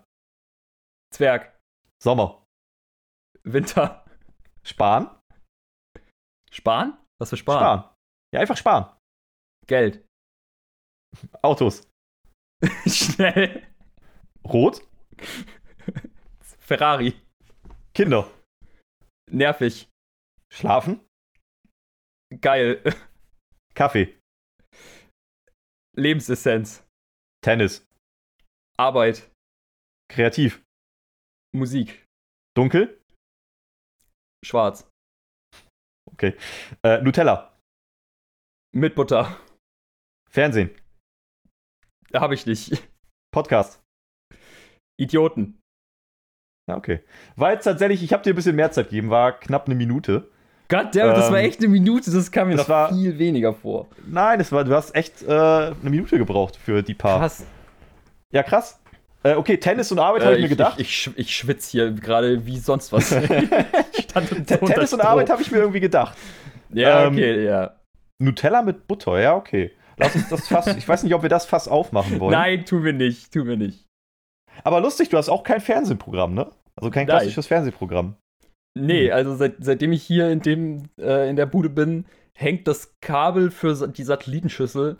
Zwerg. Sommer. Winter. Sparen. Sparen? Was für Sparen? Sparen. Ja, einfach sparen. Geld. Autos. Schnell. Rot. Ferrari. Kinder. Nervig. Schlafen. Geil. Kaffee. Lebensessenz. Tennis. Arbeit. Kreativ. Musik. Dunkel. Schwarz. Äh, Nutella. Mit Butter. Fernsehen. Hab ich nicht. Podcast. Idioten. Ja, okay. War jetzt tatsächlich, ich habe dir ein bisschen mehr Zeit gegeben, war knapp eine Minute. Goddammit, das Ähm, war echt eine Minute, das kam mir das noch war- viel weniger vor. Nein, es war, du hast echt äh, eine Minute gebraucht für die paar. Krass. Ja, krass. Äh, okay, Tennis und Arbeit habe ich mir gedacht. Ich, ich, ich schwitze hier gerade wie sonst was. stand unter Te- Tennis und. Arbeit habe ich mir irgendwie gedacht. Ja, Ähm, okay, ja. Nutella mit Butter, ja, okay. Lass uns das Fass, ich weiß nicht, ob wir das Fass aufmachen wollen. Nein, tun wir nicht, tun wir nicht. Aber lustig, du hast auch kein Fernsehprogramm, ne? Also kein Nein. klassisches Fernsehprogramm. Nee, Hm. also seit, seitdem ich hier in, dem, äh, in der Bude bin, hängt das Kabel für die Satellitenschüssel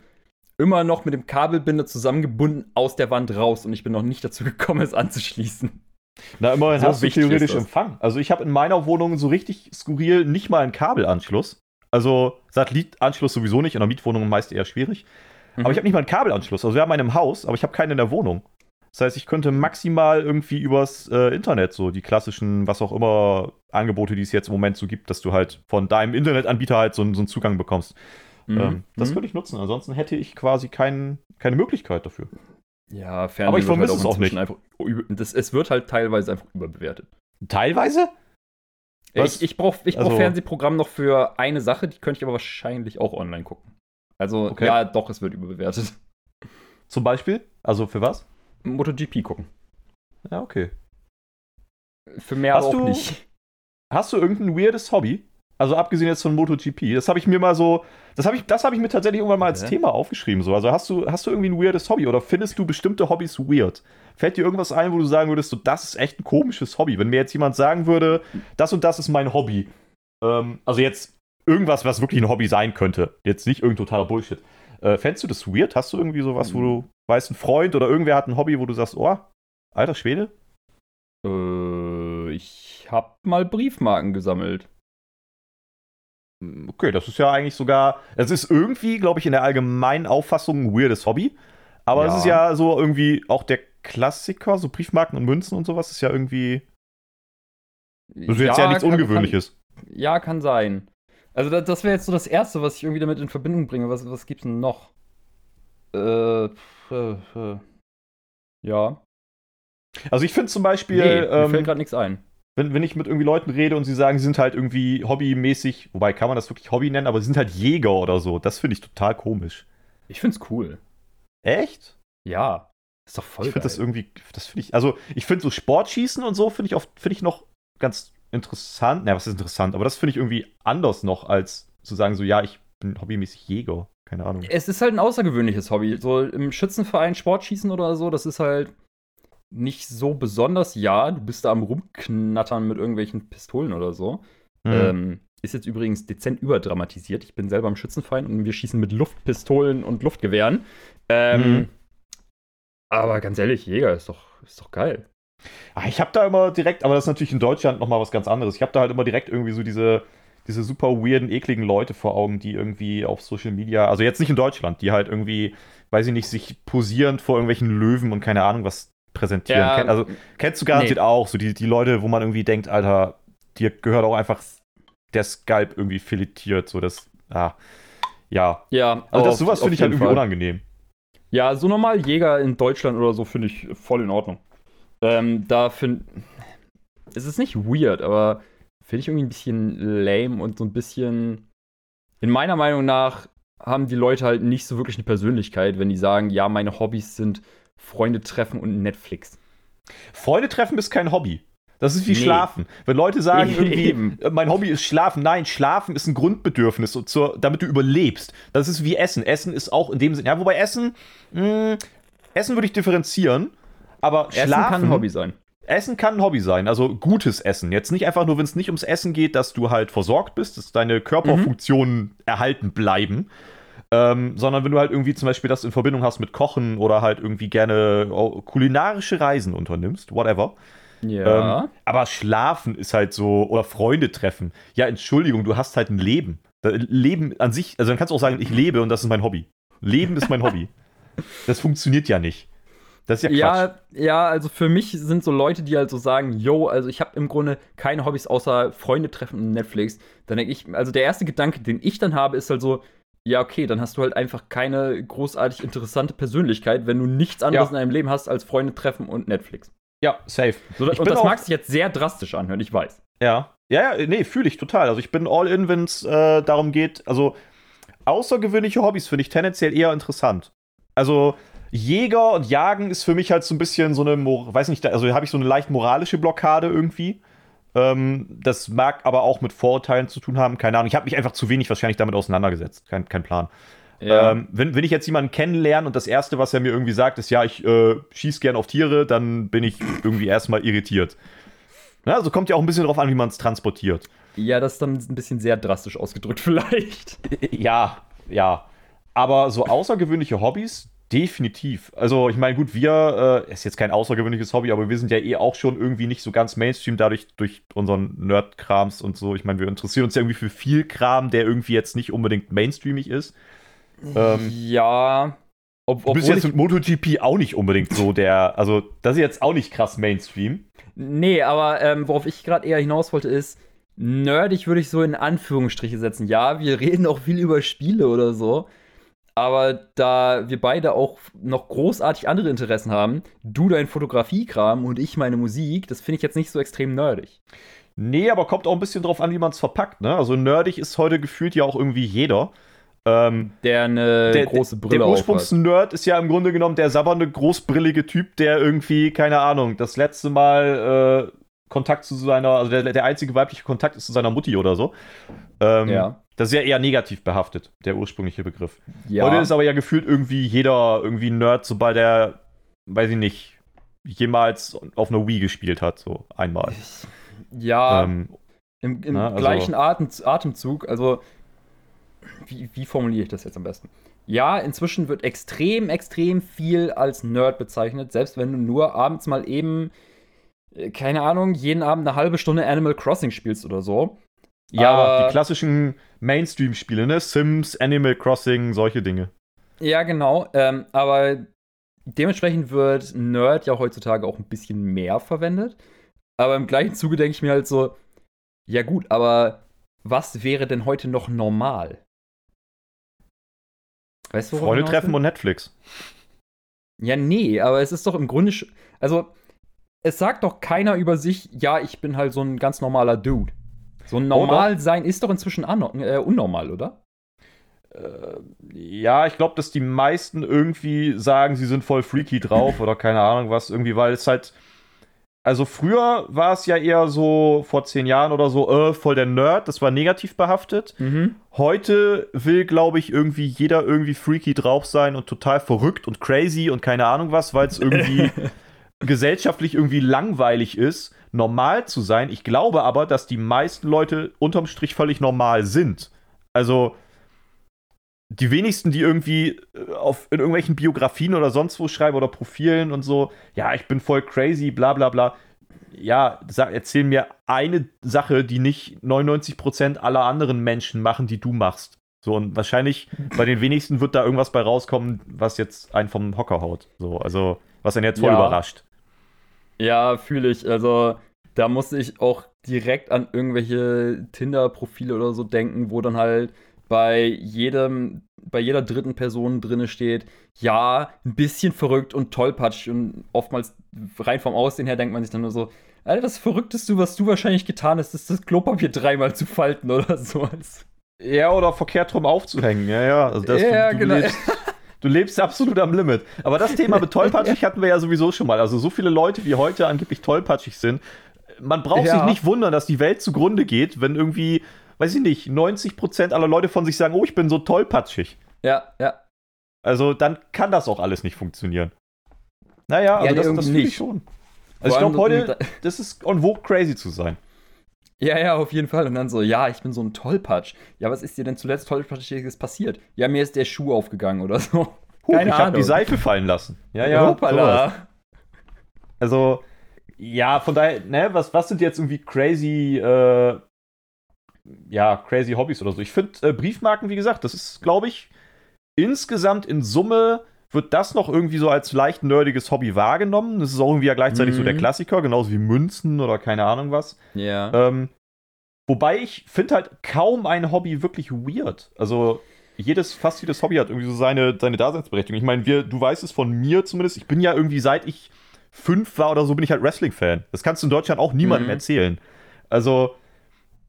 immer noch mit dem Kabelbinder zusammengebunden aus der Wand raus und ich bin noch nicht dazu gekommen, es anzuschließen. Na, immerhin So hast du theoretisch. Empfang. Also ich habe in meiner Wohnung so richtig skurril nicht mal einen Kabelanschluss. Also Satellitanschluss sowieso nicht, in der Mietwohnung meist eher schwierig. Mhm. Aber ich habe nicht mal einen Kabelanschluss. Also wir haben einen im Haus, aber ich habe keinen in der Wohnung. Das heißt, ich könnte maximal irgendwie übers äh, Internet so die klassischen, was auch immer, Angebote, die es jetzt im Moment so gibt, dass du halt von deinem Internetanbieter halt so, einen- so einen Zugang bekommst. Mhm. Ähm, das Mhm. könnte ich nutzen. Ansonsten hätte ich quasi kein, keine Möglichkeit dafür. Ja, Fernsehen Aber ich wird vermisse halt es auch inzwischen Einfach das, es wird halt teilweise einfach überbewertet. Teilweise? Was? Ich, ich brauche ich brauch Also- Fernsehprogramm noch für eine Sache, die könnte ich aber wahrscheinlich auch online gucken. Also, Okay. ja, doch, es wird überbewertet. Zum Beispiel? Also für was? MotoGP gucken. Ja, okay. Für mehr Hast auch du- nicht. Hast du irgendein weirdes Hobby? Also abgesehen jetzt von MotoGP, das habe ich mir mal so, das habe ich, das habe ich mir tatsächlich irgendwann mal als Hä? Thema aufgeschrieben. So, also hast du, hast du irgendwie ein weirdes Hobby oder findest du bestimmte Hobbys weird? Fällt dir irgendwas ein, wo du sagen würdest, so das ist echt ein komisches Hobby? Wenn mir jetzt jemand sagen würde, das und das ist mein Hobby, ähm, also jetzt irgendwas, was wirklich ein Hobby sein könnte, jetzt nicht irgendein totaler Bullshit. Äh, fändest du das weird? Hast du irgendwie sowas, wo du weißt, ein Freund oder irgendwer hat ein Hobby, wo du sagst, oh, alter Schwede? Äh, ich hab mal Briefmarken gesammelt. Okay, das ist ja eigentlich sogar, es ist irgendwie, glaube ich, in der allgemeinen Auffassung ein weirdes Hobby. Aber Ja. es ist ja so irgendwie auch der Klassiker, so Briefmarken und Münzen und sowas ist ja irgendwie, das ist jetzt ja nichts kann- Ungewöhnliches. Kann, ja, kann sein. Also das, das wäre jetzt so das Erste, was ich irgendwie damit in Verbindung bringe. Was, was gibt's denn noch? Äh, pf, äh, äh, ja. Also ich finde zum Beispiel, nee, mir ähm, fällt gerade nichts ein. Wenn, wenn ich mit irgendwie Leuten rede und sie sagen, sie sind halt irgendwie hobbymäßig, wobei kann man das wirklich Hobby nennen, aber sie sind halt Jäger oder so, das finde ich total komisch. Ich find's cool. Echt? Ja. Ist doch voll ich finde das irgendwie, das finde ich, also ich finde so Sportschießen und so finde ich oft, finde ich noch ganz interessant. Na, was ist interessant? Aber das finde ich irgendwie anders noch, als zu sagen, so, ja, ich bin hobbymäßig Jäger. Keine Ahnung. Es ist halt ein außergewöhnliches Hobby. So im Schützenverein Sportschießen oder so, das ist halt nicht so besonders. Ja, du bist da am Rumknattern mit irgendwelchen Pistolen oder so. Mhm. Ähm, ist jetzt übrigens dezent überdramatisiert. Ich bin selber im Schützenverein und wir schießen mit Luftpistolen und Luftgewehren. Ähm, Mhm. Aber ganz ehrlich, Jäger ist doch, ist doch geil. Ah, ich habe da immer direkt, aber das ist natürlich in Deutschland nochmal was ganz anderes. Ich habe da halt immer direkt irgendwie so diese, diese super weirden, ekligen Leute vor Augen, die irgendwie auf Social Media, also jetzt nicht in Deutschland, die halt irgendwie, weiß ich nicht, sich posierend vor irgendwelchen Löwen und keine Ahnung was präsentieren. Ja, also kennst du garantiert nee. auch, so die, die Leute, wo man irgendwie denkt, Alter, dir gehört auch einfach der Skalp irgendwie filetiert, so das, ah, ja. Ja, Also das, auf- sowas finde ich halt irgendwie Fall. unangenehm. Ja, so normal Jäger in Deutschland oder so finde ich voll in Ordnung. Ähm, da finde es ist nicht weird, aber finde ich irgendwie ein bisschen lame und so ein bisschen. In meiner Meinung nach haben die Leute halt nicht so wirklich eine Persönlichkeit, wenn die sagen, ja, meine Hobbys sind Freunde treffen und Netflix. Freunde treffen ist kein Hobby. Das ist wie Nee. Schlafen. Wenn Leute sagen, irgendwie, Eben. äh, mein Hobby ist Schlafen. Nein, Schlafen ist ein Grundbedürfnis, und zur, damit du überlebst. Das ist wie Essen. Essen ist auch in dem Sinne. Ja, wobei Essen, mh, Essen würde ich differenzieren. Aber Essen Schlafen, kann ein Hobby sein. Essen kann ein Hobby sein, also gutes Essen. Jetzt nicht einfach nur, wenn es nicht ums Essen geht, dass du halt versorgt bist, dass deine Körperfunktionen erhalten bleiben. Ähm, sondern wenn du halt irgendwie zum Beispiel das in Verbindung hast mit Kochen oder halt irgendwie gerne oh, kulinarische Reisen unternimmst, whatever. Ja. Ähm, aber Schlafen ist halt so, oder Freunde treffen. Ja, Entschuldigung, du hast halt ein Leben. Leben an sich, also dann kannst du auch sagen, ich lebe und das ist mein Hobby. Leben ist mein Hobby. Das funktioniert ja nicht. Das ist ja Quatsch. Ja, ja, also für mich sind so Leute, die halt so sagen, yo, also ich habe im Grunde keine Hobbys außer Freunde treffen und Netflix. Dann denke ich, also der erste Gedanke, den ich dann habe, ist halt so, ja, okay, dann hast du halt einfach keine großartig interessante Persönlichkeit, wenn du nichts anderes Ja. in deinem Leben hast als Freunde treffen und Netflix. Ja, safe. So, Ich und das mag sich jetzt sehr drastisch anhören, ich weiß. Ja. Ja, ja, nee, fühle ich total. Also ich bin all in, wenn es äh, darum geht. Also außergewöhnliche Hobbys finde ich tendenziell eher interessant. Also Jäger und Jagen ist für mich halt so ein bisschen so eine, weiß nicht, also habe ich so eine leicht moralische Blockade irgendwie. Ähm, das mag aber auch mit Vorurteilen zu tun haben. Keine Ahnung. Ich habe mich einfach zu wenig wahrscheinlich damit auseinandergesetzt. Kein, kein Plan. Ähm, wenn, wenn ich jetzt jemanden kennenlerne und das Erste, was er mir irgendwie sagt, ist, ja, ich äh, schieß gern auf Tiere, dann bin ich irgendwie erstmal irritiert. Na, also kommt ja auch ein bisschen drauf an, wie man es transportiert. ja, das ist dann ein bisschen sehr drastisch ausgedrückt, vielleicht. Ja, ja. Aber so außergewöhnliche Hobbys, definitiv. Also, ich meine, gut, wir, äh, ist jetzt kein außergewöhnliches Hobby, aber wir sind ja eh auch schon irgendwie nicht so ganz Mainstream, dadurch durch unseren Nerd-Krams und so. Ich meine, wir interessieren uns ja irgendwie für viel Kram, der irgendwie jetzt nicht unbedingt mainstreamig ist. Ähm, ja. Ob, du bist jetzt mit MotoGP auch nicht unbedingt so der, also das ist jetzt auch nicht krass Mainstream. Nee, aber ähm, worauf ich gerade eher hinaus wollte, ist, nerdig würde ich so in Anführungsstriche setzen. Ja, wir reden auch viel über Spiele oder so. Aber da wir beide auch noch großartig andere Interessen haben, du dein Fotografiekram und ich meine Musik, das finde ich jetzt nicht so extrem nerdig. Nee, aber kommt auch ein bisschen drauf an, wie man es verpackt, ne? Also nerdig ist heute gefühlt ja auch irgendwie jeder. Ähm, Der eine der, große der Brille aufhat. Ursprungsnerd ist ja im Grunde genommen der sabbernde, großbrillige Typ, der irgendwie, keine Ahnung, das letzte Mal äh, Kontakt zu seiner, also der, der einzige weibliche Kontakt ist zu seiner Mutti oder so. Ähm, Ja. Das ist ja eher negativ behaftet, der ursprüngliche Begriff. Ja. Heute ist aber ja gefühlt irgendwie jeder irgendwie ein Nerd, sobald er, weiß ich nicht, jemals auf einer Wii gespielt hat, so einmal. ja, Ähm, im, im na, also- gleichen Atem, Atemzug, also wie, wie formuliere ich das jetzt am besten? Ja, inzwischen wird extrem, extrem viel als Nerd bezeichnet, selbst wenn du nur abends mal eben, äh, keine Ahnung, jeden Abend eine halbe Stunde Animal Crossing spielst oder so. Ja, aber die klassischen Mainstream-Spiele, ne? Sims, Animal Crossing, solche Dinge. Ja, genau. Ähm, aber dementsprechend wird Nerd ja heutzutage auch ein bisschen mehr verwendet. Aber im gleichen Zuge denke ich mir halt so, ja gut, aber was wäre denn heute noch normal? Weißt du, Freunde treffen und Netflix. Ja, nee, aber es ist doch im Grunde. Also, es sagt doch keiner über sich, ja, ich bin halt so ein ganz normaler Dude. So ein normal sein ist doch inzwischen äh, unnormal, oder? Äh, ja, ich glaube, dass die meisten irgendwie sagen, sie sind voll freaky drauf oder keine Ahnung was, irgendwie, weil es halt. Also früher war es ja eher so, vor zehn Jahren oder so, äh, voll der Nerd, das war negativ behaftet. Mhm. Heute will, glaube ich, irgendwie jeder irgendwie freaky drauf sein und total verrückt und crazy und keine Ahnung was, weil es irgendwie gesellschaftlich irgendwie langweilig ist, normal zu sein. Ich glaube aber, dass die meisten Leute unterm Strich völlig normal sind. Also die wenigsten, die irgendwie äh, auf, in irgendwelchen Biografien oder sonst wo schreiben oder Profilen und so, ja, ich bin voll crazy, bla bla bla. Ja, sag, erzähl mir eine Sache, die nicht 99% aller anderen Menschen machen, die du machst. So, und wahrscheinlich bei den wenigsten wird da irgendwas bei rauskommen, was jetzt einen vom Hocker haut. So, also, was einen jetzt voll ja. überrascht. Ja, fühle ich. Also, da musste ich auch direkt an irgendwelche Tinder-Profile oder so denken, wo dann halt bei jedem, bei jeder dritten Person drinne steht, ja, ein bisschen verrückt und tollpatschig und oftmals rein vom Aussehen her denkt man sich dann nur so, Alter, das Verrückteste, was du wahrscheinlich getan hast, ist das Klopapier dreimal zu falten oder sowas. Ja, oder verkehrt rum aufzuhängen, ja, ja. Also das, ja, du, du genau. Lebst, du lebst absolut am Limit. Aber das Thema mit tollpatschig hatten wir ja sowieso schon mal. Also so viele Leute, wie heute angeblich tollpatschig sind, man braucht ja. sich nicht wundern, dass die Welt zugrunde geht, wenn irgendwie weiß ich nicht, 90% aller Leute von sich sagen, oh, ich bin so tollpatschig. Ja, ja. Also dann kann das auch alles nicht funktionieren. Naja, also ja, das, das fühle ich schon. Also Vor ich glaube heute, das ist on vogue crazy zu sein. Ja, ja, auf jeden Fall. Und dann so, ja, ich bin so ein Tollpatsch. Ja, was ist dir denn zuletzt Tollpatschiges passiert? Ja, mir ist der Schuh aufgegangen oder so. Huch, Keine ich habe die Seife fallen lassen. Ja, ja. Hoppala. Also, ja, von daher, ne, was, was sind jetzt irgendwie crazy äh, ja, crazy Hobbys oder so. Ich finde äh, Briefmarken, wie gesagt, das ist, glaube ich, insgesamt in Summe wird das noch irgendwie so als leicht nerdiges Hobby wahrgenommen. Das ist auch irgendwie ja gleichzeitig mhm. so der mhm. Klassiker, genauso wie Münzen oder keine Ahnung was. Ja. Ähm, wobei ich finde halt kaum ein Hobby wirklich weird. Also jedes, fast jedes Hobby hat irgendwie so seine, seine Daseinsberechtigung. Ich meine, du weißt es von mir zumindest, ich bin ja irgendwie seit ich fünf war oder so, bin ich halt Wrestling-Fan. Das kannst du in Deutschland auch niemandem mhm. erzählen. Also,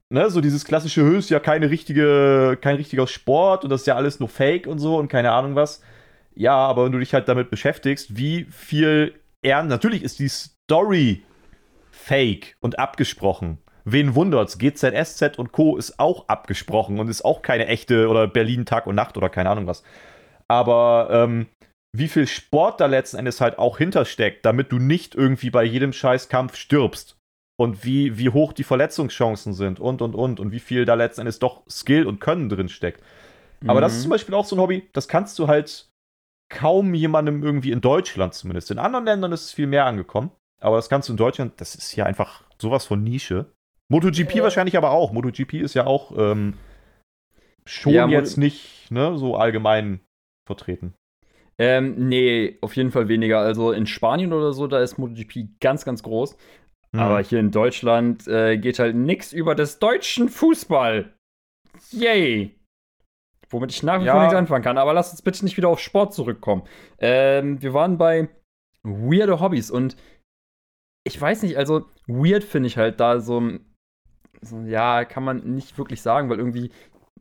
ne, so dieses klassische Höchst, ja keine richtige, kein richtiger Sport und das ist ja alles nur Fake und so und keine Ahnung was. Ja, aber wenn du dich halt damit beschäftigst, wie viel Ehren, natürlich ist die Story fake und abgesprochen. Wen wundert's? GZSZ und Co. ist auch abgesprochen und ist auch keine echte oder Berlin Tag und Nacht oder keine Ahnung was. Aber ähm, wie viel Sport da letzten Endes halt auch hintersteckt, damit du nicht irgendwie bei jedem Scheißkampf stirbst und wie, wie hoch die Verletzungschancen sind und und und und wie viel da letzten Endes doch Skill und Können drin steckt. Aber mhm. das ist mhm. zum Beispiel auch so ein Hobby, das kannst du halt kaum jemandem irgendwie in Deutschland zumindest. In anderen Ländern ist es viel mehr angekommen. Aber das kannst du in Deutschland, das ist hier einfach sowas von Nische. MotoGP äh. wahrscheinlich aber auch. MotoGP ist ja auch ähm, schon ja, jetzt nicht ne, so allgemein vertreten. Ähm, nee, auf jeden Fall weniger. Also in Spanien oder so, da ist MotoGP ganz, ganz groß. Mhm. Aber hier in Deutschland äh, geht halt nichts über das deutschen Fußball. Yay! Womit ich nach wie ja. vor nichts anfangen kann. Aber lass uns bitte nicht wieder auf Sport zurückkommen. Ähm, wir waren bei weirde Hobbys und ich weiß nicht, also weird finde ich halt da so, so, ja, kann man nicht wirklich sagen, weil irgendwie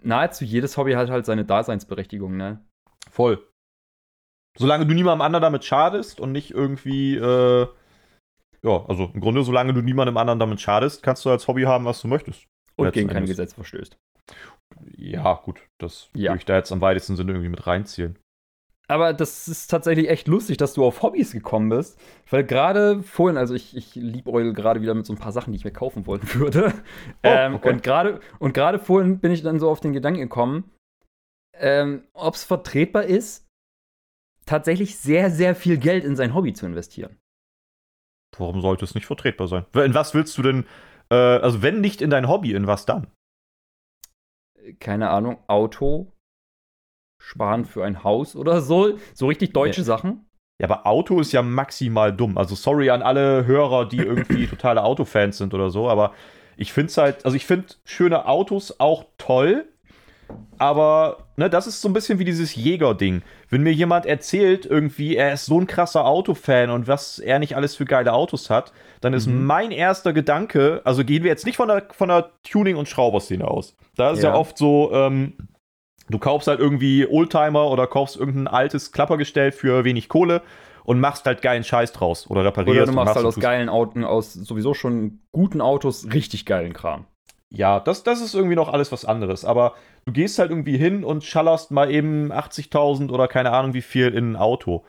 nahezu jedes Hobby hat halt seine Daseinsberechtigung, ne? Voll. Solange du niemandem anderen damit schadest und nicht irgendwie äh, ja, also im Grunde, solange du niemandem anderen damit schadest, kannst du als Hobby haben, was du möchtest. Und gegen kein Gesetz verstößt. Ja, gut, das ja. würde ich da jetzt am weitesten Sinne irgendwie mit reinziehen. Aber das ist tatsächlich echt lustig, dass du auf Hobbys gekommen bist. Weil gerade vorhin, also ich, ich liebäugel gerade wieder mit so ein paar Sachen, die ich mir kaufen wollen würde. Oh, ähm, okay. Und gerade und gerade vorhin bin ich dann so auf den Gedanken gekommen, ähm, ob es vertretbar ist, tatsächlich sehr, sehr viel Geld in sein Hobby zu investieren. Warum sollte es nicht vertretbar sein? In was willst du denn, äh, also wenn nicht in dein Hobby, in was dann? Keine Ahnung, Auto sparen für ein Haus oder so. So richtig deutsche Ja. Sachen. Ja, aber Auto ist ja maximal dumm. Also sorry an alle Hörer, die irgendwie totale Autofans sind oder so, aber ich finde es halt, also ich finde schöne Autos auch toll, aber ne, das ist so ein bisschen wie dieses Jäger-Ding. Wenn mir jemand erzählt, irgendwie, er ist so ein krasser Autofan und was er nicht alles für geile Autos hat, dann ist Mhm. mein erster Gedanke, also gehen wir jetzt nicht von der, von der Tuning- und Schrauberszene aus. Da ist ja, Ja. oft so, ähm, du kaufst halt irgendwie Oldtimer oder kaufst irgendein altes Klappergestell für wenig Kohle und machst halt geilen Scheiß draus oder reparierst. Oder du und machst halt aus tust- geilen Autos, aus sowieso schon guten Autos, richtig geilen Kram. Ja, das, das ist irgendwie noch alles was anderes. Aber du gehst halt irgendwie hin und schallerst mal eben 80.000 oder keine Ahnung wie viel in ein Auto.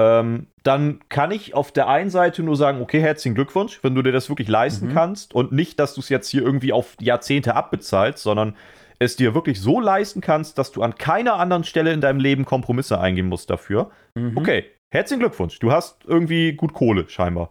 Ähm, dann kann ich auf der einen Seite nur sagen, okay, herzlichen Glückwunsch, wenn du dir das wirklich leisten Mhm. kannst und nicht, dass du es jetzt hier irgendwie auf Jahrzehnte abbezahlst, sondern es dir wirklich so leisten kannst, dass du an keiner anderen Stelle in deinem Leben Kompromisse eingehen musst dafür. Mhm. Okay, herzlichen Glückwunsch. Du hast irgendwie gut Kohle, scheinbar.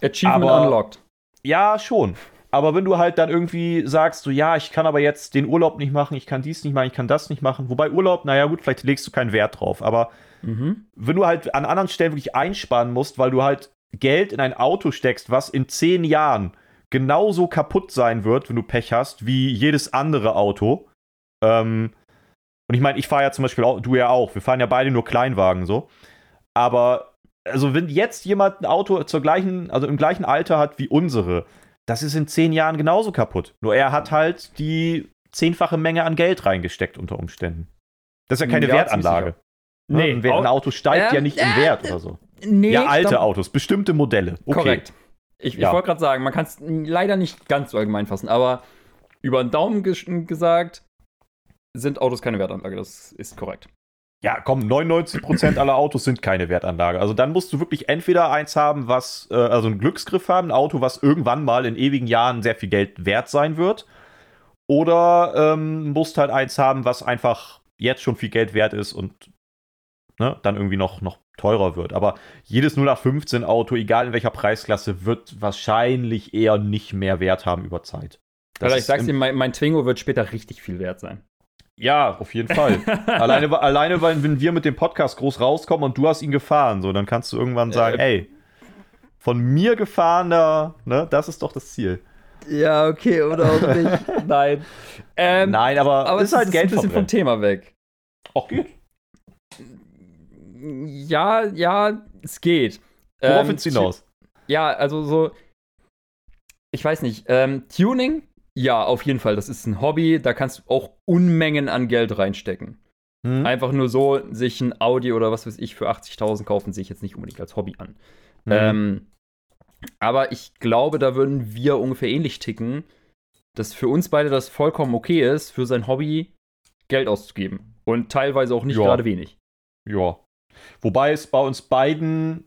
Achievement Aber- unlocked. Ja, schon. Aber wenn du halt dann irgendwie sagst, so ja, ich kann aber jetzt den Urlaub nicht machen, ich kann dies nicht machen, ich kann das nicht machen. Wobei Urlaub, naja gut, vielleicht legst du keinen Wert drauf. Aber Mhm. wenn du halt an anderen Stellen wirklich einsparen musst, weil du halt Geld in ein Auto steckst, was in zehn Jahren genauso kaputt sein wird, wenn du Pech hast, wie jedes andere Auto. Ähm, und ich meine, ich fahre ja zum Beispiel auch, du ja auch, wir fahren ja beide nur Kleinwagen so. Aber, also wenn jetzt jemand ein Auto zur gleichen, also im gleichen Alter hat wie unsere, das ist in zehn Jahren genauso kaputt. Nur er hat halt die zehnfache Menge an Geld reingesteckt unter Umständen. Das ist ja keine Ja, Wertanlage. Ne? Nee, ein, ein Auto steigt Ähm, ja nicht im äh, Wert oder so. Nee, ja, alte glaub- Autos, bestimmte Modelle. Okay. Korrekt. Ich, ich Ja. wollte gerade sagen, man kann es leider nicht ganz so allgemein fassen, aber über den Daumen ges gesagt sind Autos keine Wertanlage. Das ist korrekt. Ja, komm, 99% aller Autos sind keine Wertanlage. Also dann musst du wirklich entweder eins haben, was, äh, also einen Glücksgriff haben, ein Auto, was irgendwann mal in ewigen Jahren sehr viel Geld wert sein wird. Oder ähm, musst halt eins haben, was einfach jetzt schon viel Geld wert ist und ne, dann irgendwie noch, noch teurer wird. Aber jedes 0815 Auto, egal in welcher Preisklasse, wird wahrscheinlich eher nicht mehr Wert haben über Zeit. Das Alter, ich sag's dir, mein, mein Twingo wird später richtig viel wert sein. Ja, auf jeden Fall. alleine, alleine, weil wenn wir mit dem Podcast groß rauskommen und du hast ihn gefahren, so, dann kannst du irgendwann sagen, Äh, ey, von mir gefahrener, ne, das ist doch das Ziel. Ja, okay, oder auch nicht. Nein. Ähm, Nein, aber, aber ist halt ein Geld bisschen vom. Thema weg. Auch geht. Ja, ja, es geht. Worauf Ähm, willst du hinaus? Ja, also so, ich weiß nicht, ähm, Tuning, ja, auf jeden Fall, das ist ein Hobby, da kannst du auch Unmengen an Geld reinstecken. Hm? Einfach nur so, sich ein Audi oder was weiß ich für 80.000 kaufen, sehe ich jetzt nicht unbedingt als Hobby an. Hm. Ähm, aber ich glaube, da würden wir ungefähr ähnlich ticken, dass für uns beide das vollkommen okay ist, für sein Hobby Geld auszugeben. Und teilweise auch nicht Ja. gerade wenig. Ja. Wobei es bei uns beiden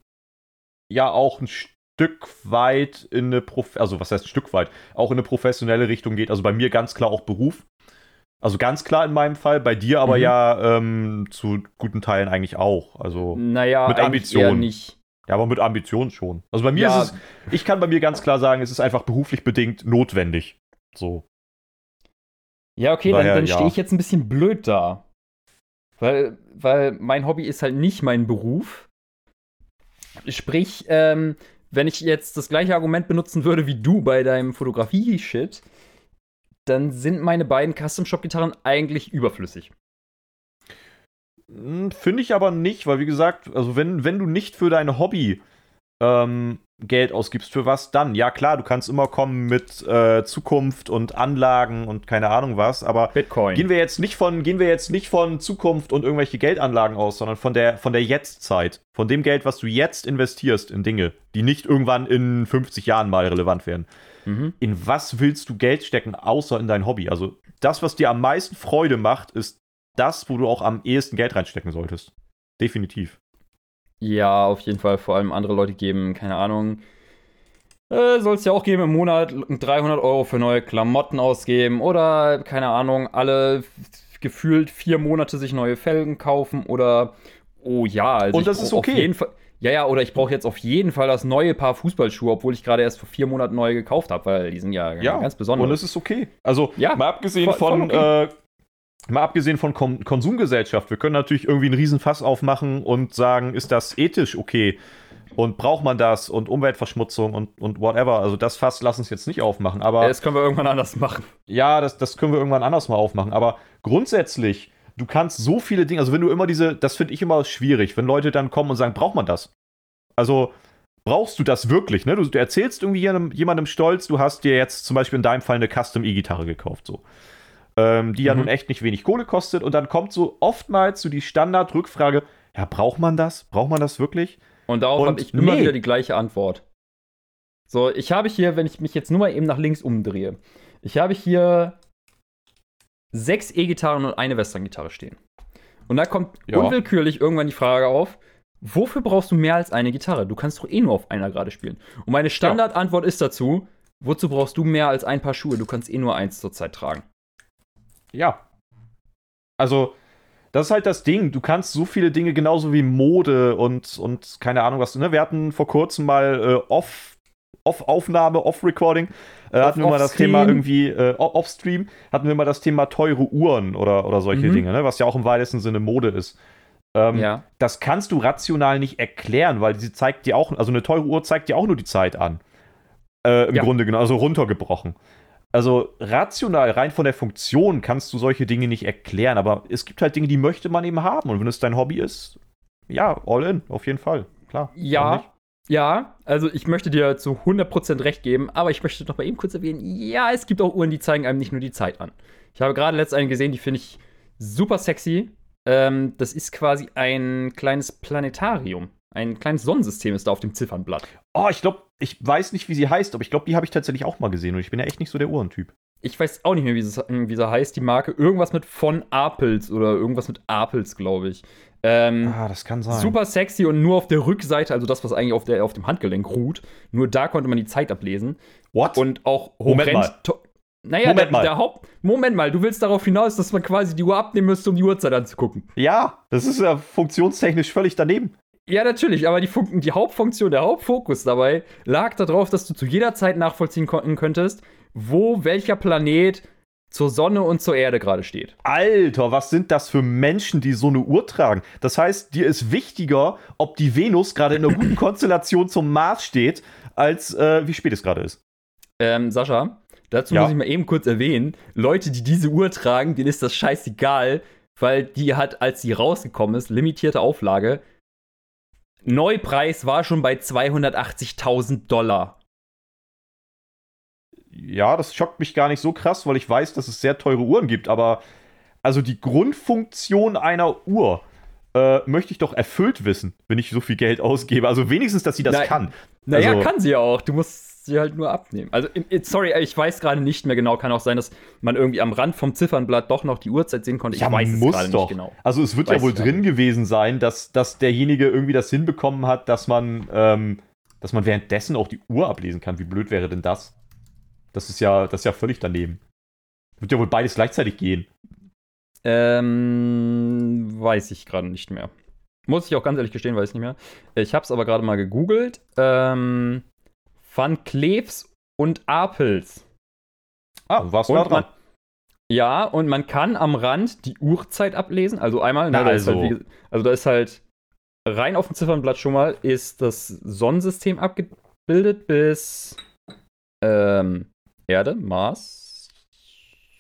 ja auch ein Stück weit in eine Prof also was heißt Stück weit, auch in eine professionelle Richtung geht. Also bei mir ganz klar auch Beruf. Also ganz klar in meinem Fall, bei dir aber Mhm. ja ähm, zu guten Teilen eigentlich auch. Also Naja, Mit eigentlich Ambition. eher nicht. ja, aber mit Ambition schon. Also bei mir Ja. ist es, ich kann bei mir ganz klar sagen, es ist einfach beruflich bedingt notwendig. So. Ja, okay, Daher, dann, dann ja. stehe ich jetzt ein bisschen blöd da. Weil, weil mein Hobby ist halt nicht mein Beruf. Sprich, ähm, wenn ich jetzt das gleiche Argument benutzen würde wie du bei deinem Fotografie-Shit, dann sind meine beiden Custom-Shop-Gitarren eigentlich überflüssig. Hm, Finde ich aber nicht, weil wie gesagt, also wenn, wenn du nicht für dein Hobby ähm, Geld ausgibst, für was dann? Ja klar, du kannst immer kommen mit äh, Zukunft und Anlagen und keine Ahnung was, aber Bitcoin. gehen wir jetzt nicht von, gehen wir jetzt nicht von Zukunft und irgendwelche Geldanlagen aus, sondern von der, von der Jetztzeit, von dem Geld, was du jetzt investierst in Dinge, die nicht irgendwann in 50 Jahren mal relevant werden. mhm. In was willst du Geld stecken, außer in dein Hobby? Also das, was dir am meisten Freude macht, ist das, wo du auch am ehesten Geld reinstecken solltest. Definitiv. Ja, auf jeden Fall. Vor allem andere Leute geben, keine Ahnung. Äh, Soll es ja auch geben, im Monat 300 Euro für neue Klamotten ausgeben oder, keine Ahnung, alle gefühlt vier Monate sich neue Felgen kaufen oder, oh ja, also Und das ist okay. Auf jeden Fall, ja, ja, oder ich brauche jetzt auf jeden Fall das neue Paar Fußballschuhe, obwohl ich gerade erst vor vier Monaten neue gekauft habe, weil die sind ja, Ja, ganz besonders. Und es ist okay. Also, Ja, mal abgesehen voll- voll von, okay. äh, mal abgesehen von Kon Konsumgesellschaft, wir können natürlich irgendwie einen Riesenfass aufmachen und sagen, ist das ethisch okay? Und braucht man das und Umweltverschmutzung und, und whatever. Also das Fass lass uns jetzt nicht aufmachen. Aber Das können wir irgendwann anders machen. ja, das, das können wir irgendwann anders mal aufmachen. Aber grundsätzlich, du kannst so viele Dinge, also wenn du immer diese, das finde ich immer schwierig, wenn Leute dann kommen und sagen, braucht man das? Also brauchst du das wirklich? Ne? Du, du erzählst irgendwie jemandem, jemandem stolz, du hast dir jetzt zum Beispiel in deinem Fall eine Custom E-Gitarre gekauft, so. Ähm, die ja Mhm. nun echt nicht wenig Kohle kostet. Und dann kommt so oftmals so die Standard-Rückfrage: Ja, braucht man das? Braucht man das wirklich? Und darauf habe ich immer nee. wieder die gleiche Antwort. So, ich habe hier, wenn ich mich jetzt nur mal eben nach links umdrehe, ich habe hier sechs E-Gitarren und eine Western-Gitarre stehen. Und da kommt Ja. unwillkürlich irgendwann die Frage auf, wofür brauchst du mehr als eine Gitarre? Du kannst doch eh nur auf einer gerade spielen. Und meine Standardantwort ist dazu, wozu brauchst du mehr als ein paar Schuhe? Du kannst eh nur eins zur Zeit tragen. Ja. Also, das ist halt das Ding. Du kannst so viele Dinge, genauso wie Mode und, und keine Ahnung was. Ne? Wir hatten vor kurzem mal äh, Off, Off-Aufnahme, Off-Recording. Äh, hatten wir mal das. Thema irgendwie, äh, O- Off-Stream, hatten wir mal das Thema teure Uhren oder, oder solche Mhm. Dinge, ne? was ja auch im weitesten Sinne Mode ist. Ähm, Ja. Das kannst du rational nicht erklären, weil sie zeigt dir auch, also eine teure Uhr zeigt dir auch nur die Zeit an. Äh, Im Ja. Grunde genau, also runtergebrochen. Also rational, rein von der Funktion kannst du solche Dinge nicht erklären, aber es gibt halt Dinge, die möchte man eben haben. Und wenn es dein Hobby ist, ja, all in, auf jeden Fall. Klar. Ja, ja, also ich möchte dir zu 100% recht geben, aber ich möchte noch mal eben kurz erwähnen, ja, es gibt auch Uhren, die zeigen einem nicht nur die Zeit an. Ich habe gerade letztens eine gesehen, die finde ich super sexy. Ähm, das ist quasi ein kleines Planetarium. Ein kleines Sonnensystem ist da auf dem Ziffernblatt. Oh, ich glaube, ich weiß nicht, wie sie heißt, aber ich glaube, die habe ich tatsächlich auch mal gesehen und ich bin ja echt nicht so der Uhrentyp. Ich weiß auch nicht mehr, wie sie, wie sie heißt, die Marke. Irgendwas mit von Apels oder irgendwas mit Apels, glaube ich. Ähm, Ah, das kann sein. Super sexy und nur auf der Rückseite, also das, was eigentlich auf, der, auf dem Handgelenk ruht, nur da konnte man die Zeit ablesen. What? Und auch Moment mal. Naja, Moment der, mal. der Haupt. Moment mal, du willst darauf hinaus, dass man quasi die Uhr abnehmen müsste, um die Uhrzeit anzugucken. ja, das ist ja funktionstechnisch völlig daneben. Ja, natürlich, aber die, Fun die Hauptfunktion, der Hauptfokus dabei lag darauf, dass du zu jeder Zeit nachvollziehen könntest, wo welcher Planet zur Sonne und zur Erde gerade steht. Alter, was sind das für Menschen, die so eine Uhr tragen? Das heißt, dir ist wichtiger, ob die Venus gerade in einer guten Konstellation zum Mars steht, als äh, wie spät es gerade ist. Ähm, Sascha, dazu Ja. muss ich mal eben kurz erwähnen: Leute, die diese Uhr tragen, denen ist das scheißegal, weil die hat, als sie rausgekommen ist, limitierte Auflage. Neupreis war schon bei 280.000 Dollar. Ja, das schockt mich gar nicht so krass, weil ich weiß, dass es sehr teure Uhren gibt, aber also die Grundfunktion einer Uhr äh, möchte ich doch erfüllt wissen, wenn ich so viel Geld ausgebe. Also wenigstens, dass sie das Nein. kann. Naja, Also- kann sie ja auch. Du musst sie halt nur abnehmen. Also, sorry, ich weiß gerade nicht mehr genau. Kann auch sein, dass man irgendwie am Rand vom Ziffernblatt doch noch die Uhrzeit sehen konnte. Ich Ja, weiß es muss gerade doch. nicht genau. Also es wird Weiß ja wohl drin gewesen sein, dass, dass derjenige irgendwie das hinbekommen hat, dass man, ähm, dass man währenddessen auch die Uhr ablesen kann. Wie blöd wäre denn das? Das ist ja, das ist ja völlig daneben. Wird ja wohl beides gleichzeitig gehen. Ähm, weiß ich gerade nicht mehr. Muss ich auch ganz ehrlich gestehen, weiß ich nicht mehr. Ich habe es aber gerade mal gegoogelt. Ähm, Van Cleefs und Apels. Ah, warst du da dran? man, ja, und man kann am Rand die Uhrzeit ablesen. Also einmal, Na, da ist also. Halt, wie, ge- also da ist halt rein auf dem Ziffernblatt schon mal ist das Sonnensystem abgebildet bis ähm, Erde, Mars,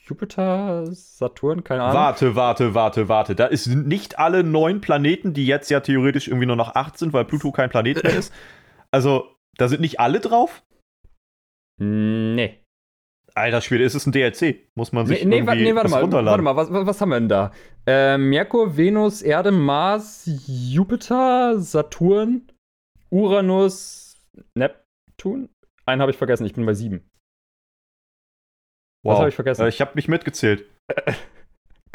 Jupiter, Saturn, keine Ahnung. Warte, warte, warte, warte. Da ist nicht alle neun Planeten, die jetzt ja theoretisch irgendwie nur noch acht sind, weil Pluto kein Planet mehr ist. Also, da sind nicht alle drauf? Nee. Alter Schwede, ist es ein DLC? Muss man sich Nee, nee, irgendwie nee warte was mal, runterladen? warte mal, was, was, was haben wir denn da? Äh, Merkur, Venus, Erde, Mars, Jupiter, Saturn, Uranus, Neptun? Einen habe ich vergessen, ich bin bei sieben. Wow. hab ich vergessen? Äh, Ich habe nicht mitgezählt.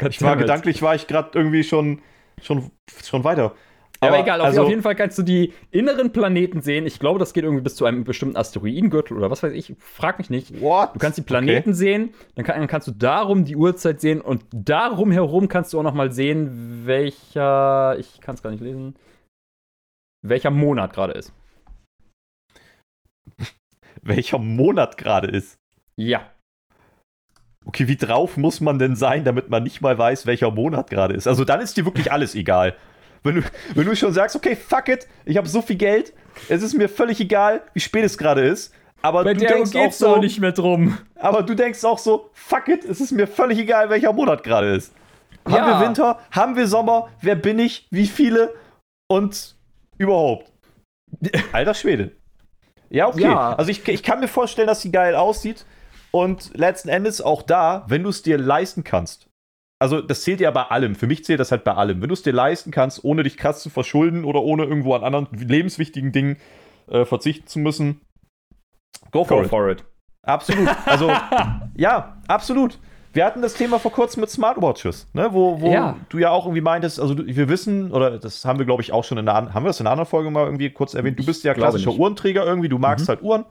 Ich war gedanklich, war ich gerade irgendwie schon, schon, schon weiter. Ja, aber, egal, auf, also, auf jeden Fall kannst du die inneren Planeten sehen. Ich glaube, das geht irgendwie bis zu einem bestimmten Asteroidengürtel oder was weiß ich. Frag mich nicht. What? Du kannst die Planeten sehen, dann, kann, dann kannst du darum die Uhrzeit sehen und darum herum kannst du auch noch mal sehen, welcher, ich kann es gar nicht lesen, welcher Monat gerade ist. Welcher Monat gerade ist. Ja. Okay, wie drauf muss man denn sein, damit man nicht mal weiß, welcher Monat gerade ist? Also dann ist dir wirklich alles egal. Wenn du, wenn du schon sagst, okay, fuck it, ich habe so viel Geld, es ist mir völlig egal, wie spät es gerade ist. Aber Bei du der denkst auch so, nicht mehr drum. aber du denkst auch so, fuck it, es ist mir völlig egal, welcher Monat gerade ist. Haben Ja. wir Winter? Haben wir Sommer? Wer bin ich? Wie viele? Und überhaupt. Alter Schwede. Ja, okay. Ja. Also ich, ich kann mir vorstellen, dass sie geil aussieht. Und letzten Endes auch da, wenn du es dir leisten kannst. Also das zählt ja bei allem. Für mich zählt das halt bei allem. Wenn du es dir leisten kannst, ohne dich krass zu verschulden oder ohne irgendwo an anderen lebenswichtigen Dingen äh, verzichten zu müssen, go for Go it. for it. Absolut. Also, ja, absolut. Wir hatten das Thema vor kurzem mit Smartwatches, ne? wo, wo Ja. du ja auch irgendwie meintest, also du, wir wissen, oder das haben wir, glaube ich, auch schon in einer, haben wir das in einer anderen Folge mal irgendwie kurz erwähnt, du bist ja klassischer. Uhrenträger irgendwie, du magst Mhm. halt Uhren.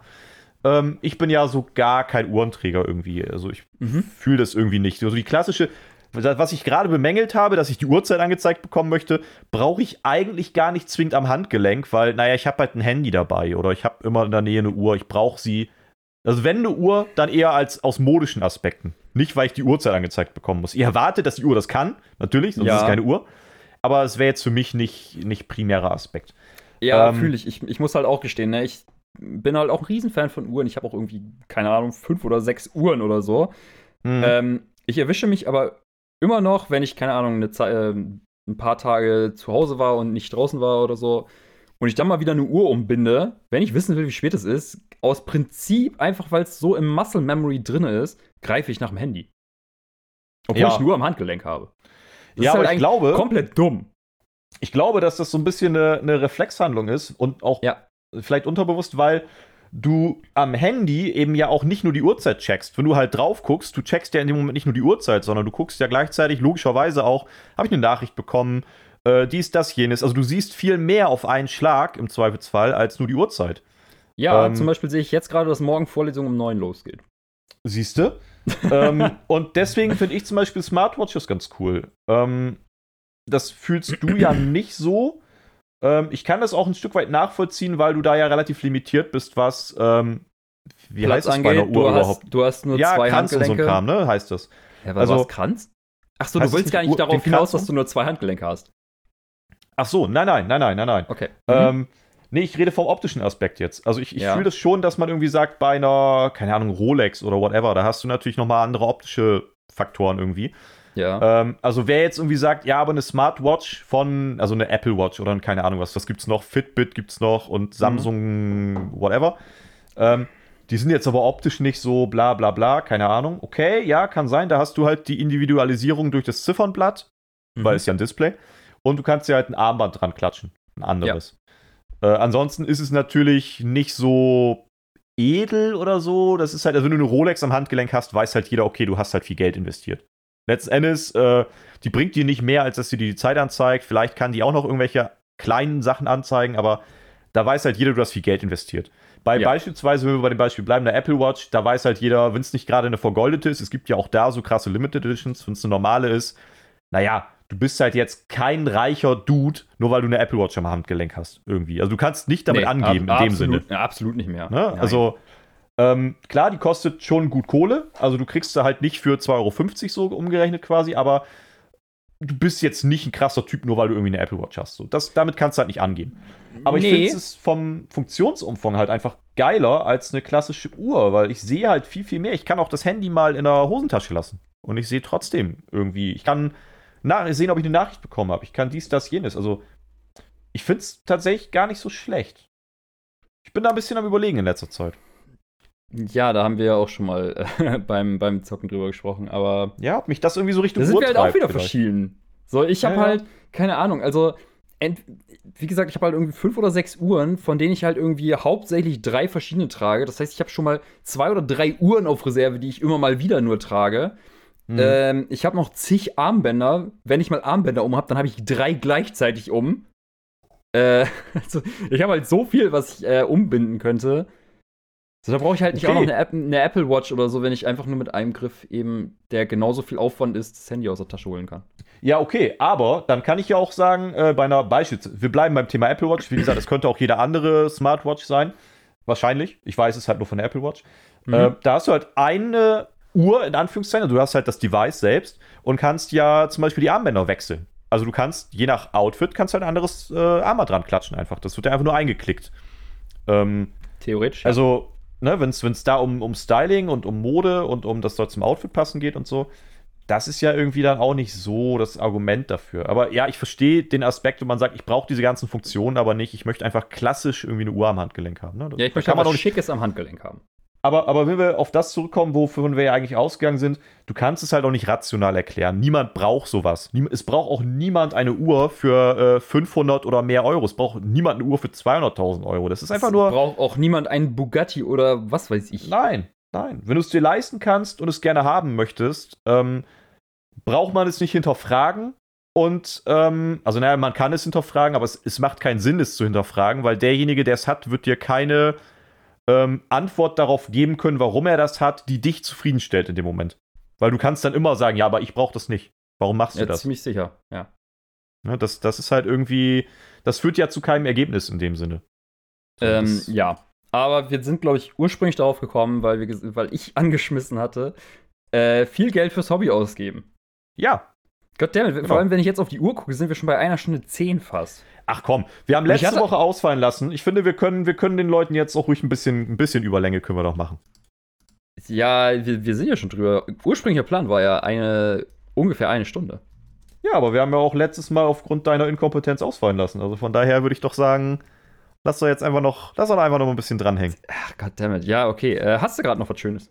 Ähm, ich bin ja so gar kein Uhrenträger irgendwie. Also ich Mhm. fühle das irgendwie nicht. Also die klassische, was ich gerade bemängelt habe, dass ich die Uhrzeit angezeigt bekommen möchte, brauche ich eigentlich gar nicht zwingend am Handgelenk, weil, naja, ich habe halt ein Handy dabei oder ich habe immer in der Nähe eine Uhr, ich brauche sie. Also wenn eine Uhr, dann eher als aus modischen Aspekten. Nicht, weil ich die Uhrzeit angezeigt bekommen muss. Ihr erwartet, dass die Uhr das kann, natürlich, sonst Ja. ist es keine Uhr. Aber es wäre jetzt für mich nicht, nicht primärer Aspekt. Ja, Ähm, fühle ich. ich. Ich muss halt auch gestehen, ne? ich bin halt auch ein Riesenfan von Uhren. Ich habe auch irgendwie, keine Ahnung, fünf oder sechs Uhren oder so. Mhm. Ähm, ich erwische mich aber immer noch, wenn ich, keine Ahnung, eine Zei- ähm, ein paar Tage zu Hause war und nicht draußen war oder so, und ich dann mal wieder eine Uhr umbinde, wenn ich wissen will, wie spät es ist, aus Prinzip, einfach weil es so im Muscle Memory drin ist, greife ich nach dem Handy. Obwohl Ja. ich nur am Handgelenk habe. Das Ja, ist halt aber ich glaube- komplett dumm. Ich glaube, dass das so ein bisschen eine, eine Reflexhandlung ist und auch Ja. Vielleicht unterbewusst, weil du am Handy eben ja auch nicht nur die Uhrzeit checkst. Wenn du halt drauf guckst, du checkst ja in dem Moment nicht nur die Uhrzeit, sondern du guckst ja gleichzeitig logischerweise auch, habe ich eine Nachricht bekommen, äh, dies, das, jenes. Also du siehst viel mehr auf einen Schlag im Zweifelsfall als nur die Uhrzeit. Ja, Ähm, zum Beispiel sehe ich jetzt gerade, dass morgen Vorlesung um neun losgeht. Siehst du? ähm, und deswegen finde ich zum Beispiel Smartwatches ganz cool. Ähm, das fühlst du ja nicht so. Ähm, ich kann das auch ein Stück weit nachvollziehen, weil du da ja relativ limitiert bist, was ähm, wie Platz heißt das bei einer angeht, Uhr du überhaupt? Hast, du hast nur ja, zwei Kranz und so ein Handgelenke. Kram, ne? Heißt das. Ja, aber Also- was Kranz? Ach so, du willst gar nicht Uhr- darauf hinaus, dass du nur zwei Handgelenke hast. Ach so, nein, nein, nein, nein, nein, nein. Okay. Ähm, nee, ich rede vom optischen Aspekt jetzt. Also ich, ich Ja. fühle das schon, dass man irgendwie sagt, bei einer, keine Ahnung, Rolex oder whatever, da hast du natürlich nochmal andere optische Faktoren irgendwie. Ja. Ähm, also wer jetzt irgendwie sagt, ja, aber eine Smartwatch von, also eine Apple Watch oder keine Ahnung was, was gibt's noch? Fitbit gibt's noch Mhm. und Samsung, whatever. Ähm, die sind jetzt aber optisch nicht so bla bla bla, keine Ahnung. Okay, ja, kann sein, da hast du halt die Individualisierung durch das Ziffernblatt, weil Mhm. es ja ein Display. Und du kannst ja halt ein Armband dran klatschen, ein anderes. Äh, ansonsten ist es natürlich nicht so edel oder so. Das ist halt, also wenn du eine Rolex am Handgelenk hast, weiß halt jeder, okay, du hast halt viel Geld investiert. Letzten Endes, äh, die bringt dir nicht mehr, als dass sie dir die Zeit anzeigt. Vielleicht kann die auch noch irgendwelche kleinen Sachen anzeigen, aber da weiß halt jeder, du hast viel Geld investiert. Bei Ja. beispielsweise, wenn wir bei dem Beispiel bleiben, der Apple Watch, da weiß halt jeder, wenn es nicht gerade eine vergoldete ist, es gibt ja auch da so krasse Limited Editions, wenn es eine normale ist, naja, du bist halt jetzt kein reicher Dude, nur weil du eine Apple Watch am Handgelenk hast, irgendwie. Also du kannst nicht damit Nee, angeben, ab- in dem absolut, Sinne. Ja, absolut nicht mehr. Ne? Also, ähm, klar, die kostet schon gut Kohle. Also, du kriegst sie halt nicht für 2,50 Euro so umgerechnet quasi, aber du bist jetzt nicht ein krasser Typ, nur weil du irgendwie eine Apple Watch hast. So, das, damit kannst du halt nicht angeben. Aber ich Nee. finde es vom Funktionsumfang halt einfach geiler als eine klassische Uhr, weil ich sehe halt viel, viel mehr. Ich kann auch das Handy mal in der Hosentasche lassen. Und ich sehe trotzdem irgendwie, ich kann nach sehen, ob ich eine Nachricht bekommen habe. Ich kann dies, das, jenes. Also, ich finde es tatsächlich gar nicht so schlecht. Ich bin da ein bisschen am Überlegen in letzter Zeit. Ja, da haben wir ja auch schon mal äh, beim, beim Zocken drüber gesprochen, aber Ja, ob mich das irgendwie so Richtung da sind wir halt auch wieder vielleicht. verschieden. So, ich habe Ja, halt, keine Ahnung, also, wie gesagt, ich habe halt irgendwie fünf oder sechs Uhren, von denen ich halt irgendwie hauptsächlich drei verschiedene trage. Das heißt, ich habe schon mal zwei oder drei Uhren auf Reserve, die ich immer mal wieder nur trage. Mhm. Ähm, ich habe noch zig Armbänder. Wenn ich mal Armbänder um habe, dann habe ich drei gleichzeitig um. Äh, also, ich habe halt so viel, was ich äh, umbinden könnte. So, da brauche ich halt nicht Okay. auch noch eine, App, eine Apple Watch oder so, wenn ich einfach nur mit einem Griff eben, der genauso viel Aufwand ist, das Handy aus der Tasche holen kann. Ja, okay, aber dann kann ich ja auch sagen, äh, bei einer Beispiel, wir bleiben beim Thema Apple Watch. Wie gesagt, es könnte auch jede andere Smartwatch sein. Wahrscheinlich. Ich weiß es halt nur von der Apple Watch. Mhm. Äh, da hast du halt eine Uhr in Anführungszeichen. Also du hast halt das Device selbst und kannst ja zum Beispiel die Armbänder wechseln. Also du kannst, je nach Outfit, kannst halt ein anderes äh, Armband dran klatschen einfach. Das wird ja einfach nur eingeklickt. Ähm, Theoretisch. Also, ne, wenn es da um, um Styling und um Mode und um das dort zum Outfit passen geht und so, das ist ja irgendwie dann auch nicht so das Argument dafür. Aber ja, ich verstehe den Aspekt, wenn man sagt, ich brauche diese ganzen Funktionen aber nicht. Ich möchte einfach klassisch irgendwie eine Uhr am Handgelenk haben. Ne? ja, ich möchte man was Schickes am Handgelenk haben. Aber, aber wenn wir auf das zurückkommen, wovon wir ja eigentlich ausgegangen sind, du kannst es halt auch nicht rational erklären. Niemand braucht sowas. Es braucht auch niemand eine Uhr für äh, 500 oder mehr Euro. Es braucht niemand eine Uhr für 200.000 Euro. Das ist einfach Es nur. Braucht auch niemand einen Bugatti oder was weiß ich. Nein, nein. Wenn du es dir leisten kannst und es gerne haben möchtest, ähm, braucht man es nicht hinterfragen. Und, ähm, also, naja, man kann es hinterfragen, aber es, es macht keinen Sinn, es zu hinterfragen, weil derjenige, der es hat, wird dir keine ähm, Antwort darauf geben können, warum er das hat, die dich zufriedenstellt in dem Moment. Weil du kannst dann immer sagen, ja, aber ich brauche das nicht. Warum machst du Ja, das? ziemlich sicher, ja. Ne, das? Das ist halt irgendwie, das führt ja zu keinem Ergebnis in dem Sinne. Ähm, ja. Aber wir sind, glaube ich, ursprünglich darauf gekommen, weil, wir, weil ich angeschmissen hatte, äh, viel Geld fürs Hobby ausgeben. ja, Goddammit, Genau. vor allem, wenn ich jetzt auf die Uhr gucke, sind wir schon bei einer Stunde zehn fast. Ach komm, wir haben letzte hatte- Woche ausfallen lassen. Ich finde, wir können, wir können den Leuten jetzt auch ruhig ein bisschen, ein bisschen Überlänge können wir doch machen. Ja, wir, wir sind ja schon drüber. Ursprünglicher Plan war ja eine ungefähr eine Stunde. Ja, aber wir haben ja auch letztes Mal aufgrund deiner Inkompetenz ausfallen lassen. Also von daher würde ich doch sagen, lass doch jetzt einfach noch, lass doch einfach noch ein bisschen dranhängen. Ach, goddammit. Ja, okay. Äh, hast du gerade noch was Schönes?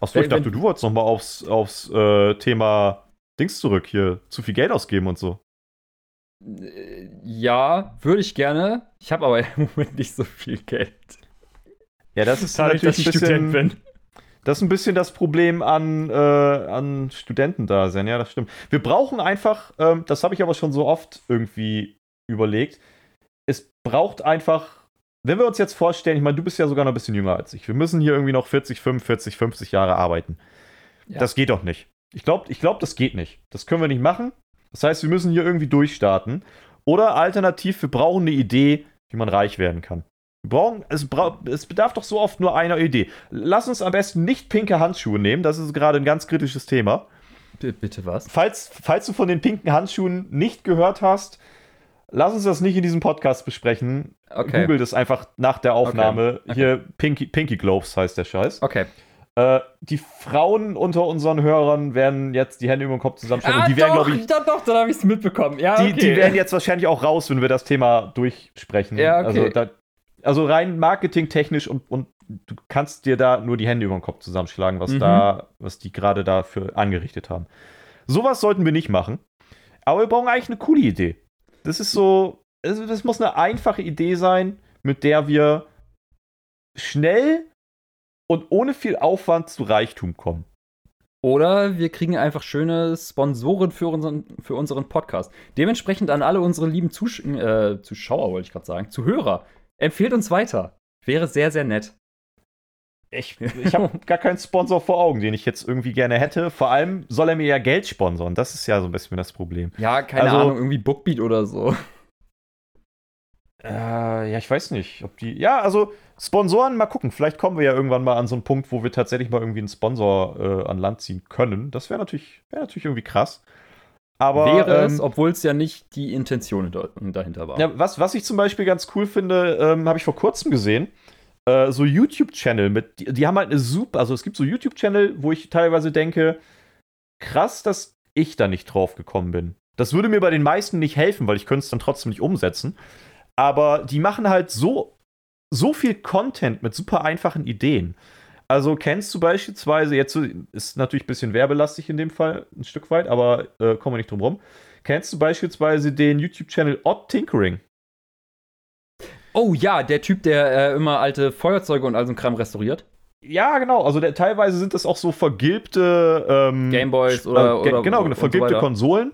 Achso, ich dachte, du wolltest noch mal aufs, aufs äh, Thema Dings zurück hier. Zu viel Geld ausgeben und so. Ja, würde ich gerne. Ich habe aber im Moment nicht so viel Geld. Ja, das ist Dadurch, dass natürlich ich ein Student bisschen, bin. das ist ein bisschen das Problem an, äh, an Studentendasein. Ja, das stimmt. Wir brauchen einfach, ähm, das habe ich aber schon so oft irgendwie überlegt, es braucht einfach, wenn wir uns jetzt vorstellen, ich meine, du bist ja sogar noch ein bisschen jünger als ich. Wir müssen hier irgendwie noch 40, 45, 50 Jahre arbeiten. Ja. Das geht doch nicht. Ich glaube, ich glaub, das geht nicht. Das können wir nicht machen. Das heißt, wir müssen hier irgendwie durchstarten. Oder alternativ, wir brauchen eine Idee, wie man reich werden kann. Wir brauchen, es, bra es bedarf doch so oft nur einer Idee. Lass uns am besten nicht pinke Handschuhe nehmen, das ist gerade ein ganz kritisches Thema. B bitte was? Falls, falls du von den pinken Handschuhen nicht gehört hast, lass uns das nicht in diesem Podcast besprechen. Okay. Google das einfach nach der Aufnahme. Okay. Hier Pinky, Pinky Gloves heißt der Scheiß. Okay. Äh, die Frauen unter unseren Hörern werden jetzt die Hände über den Kopf zusammenschlagen. Ah, die werden, doch, ich, doch, doch, dann habe ich es mitbekommen. Ja, die, okay. die werden jetzt wahrscheinlich auch raus, wenn wir das Thema durchsprechen. Ja, okay. Also, da, also rein marketingtechnisch und, und du kannst dir da nur die Hände über den Kopf zusammenschlagen, was Mhm. da, was die gerade dafür angerichtet haben. Sowas sollten wir nicht machen. Aber wir brauchen eigentlich eine coole Idee. Das ist so, also das muss eine einfache Idee sein, mit der wir schnell und ohne viel Aufwand zu Reichtum kommen. Oder wir kriegen einfach schöne Sponsoren für unseren, für unseren Podcast. Dementsprechend an alle unsere lieben Zusch äh, Zuschauer, wollte ich gerade sagen, Zuhörer, empfehlt uns weiter. Wäre sehr, sehr nett. Ich, ich habe gar keinen Sponsor vor Augen, den ich jetzt irgendwie gerne hätte. Vor allem soll er mir ja Geld sponsoren. Das ist ja so ein bisschen das Problem. Ja, keine Also- Ahnung, irgendwie Bookbeat oder so. Äh, ja, ich weiß nicht, ob die. Ja, also Sponsoren, mal gucken. Vielleicht kommen wir ja irgendwann mal an so einen Punkt, wo wir tatsächlich mal irgendwie einen Sponsor äh, an Land ziehen können. Das wäre natürlich, wär natürlich irgendwie krass. Aber Wäre ähm, es, obwohl es ja nicht die Intention da- dahinter war. Ja, was, was ich zum Beispiel ganz cool finde, ähm, habe ich vor kurzem gesehen. Äh, so YouTube-Channel mit, die, die haben halt eine super, also es gibt so YouTube-Channel, wo ich teilweise denke, krass, dass ich da nicht drauf gekommen bin. Das würde mir bei den meisten nicht helfen, weil ich könnte es dann trotzdem nicht umsetzen. Aber die machen halt so, so viel Content mit super einfachen Ideen. Also kennst du beispielsweise, jetzt so- ist natürlich ein bisschen werbelastig in dem Fall, ein Stück weit, aber äh, kommen wir nicht drum rum. Kennst du beispielsweise den YouTube-Channel Odd Tinkering? Oh ja, der Typ, der äh, immer alte Feuerzeuge und all so ein Kram restauriert. Ja, genau. Also der, teilweise sind das auch so vergilbte ähm, Gameboys oder- äh, oder- genau, und genau, so vergilbte weiter. Konsolen,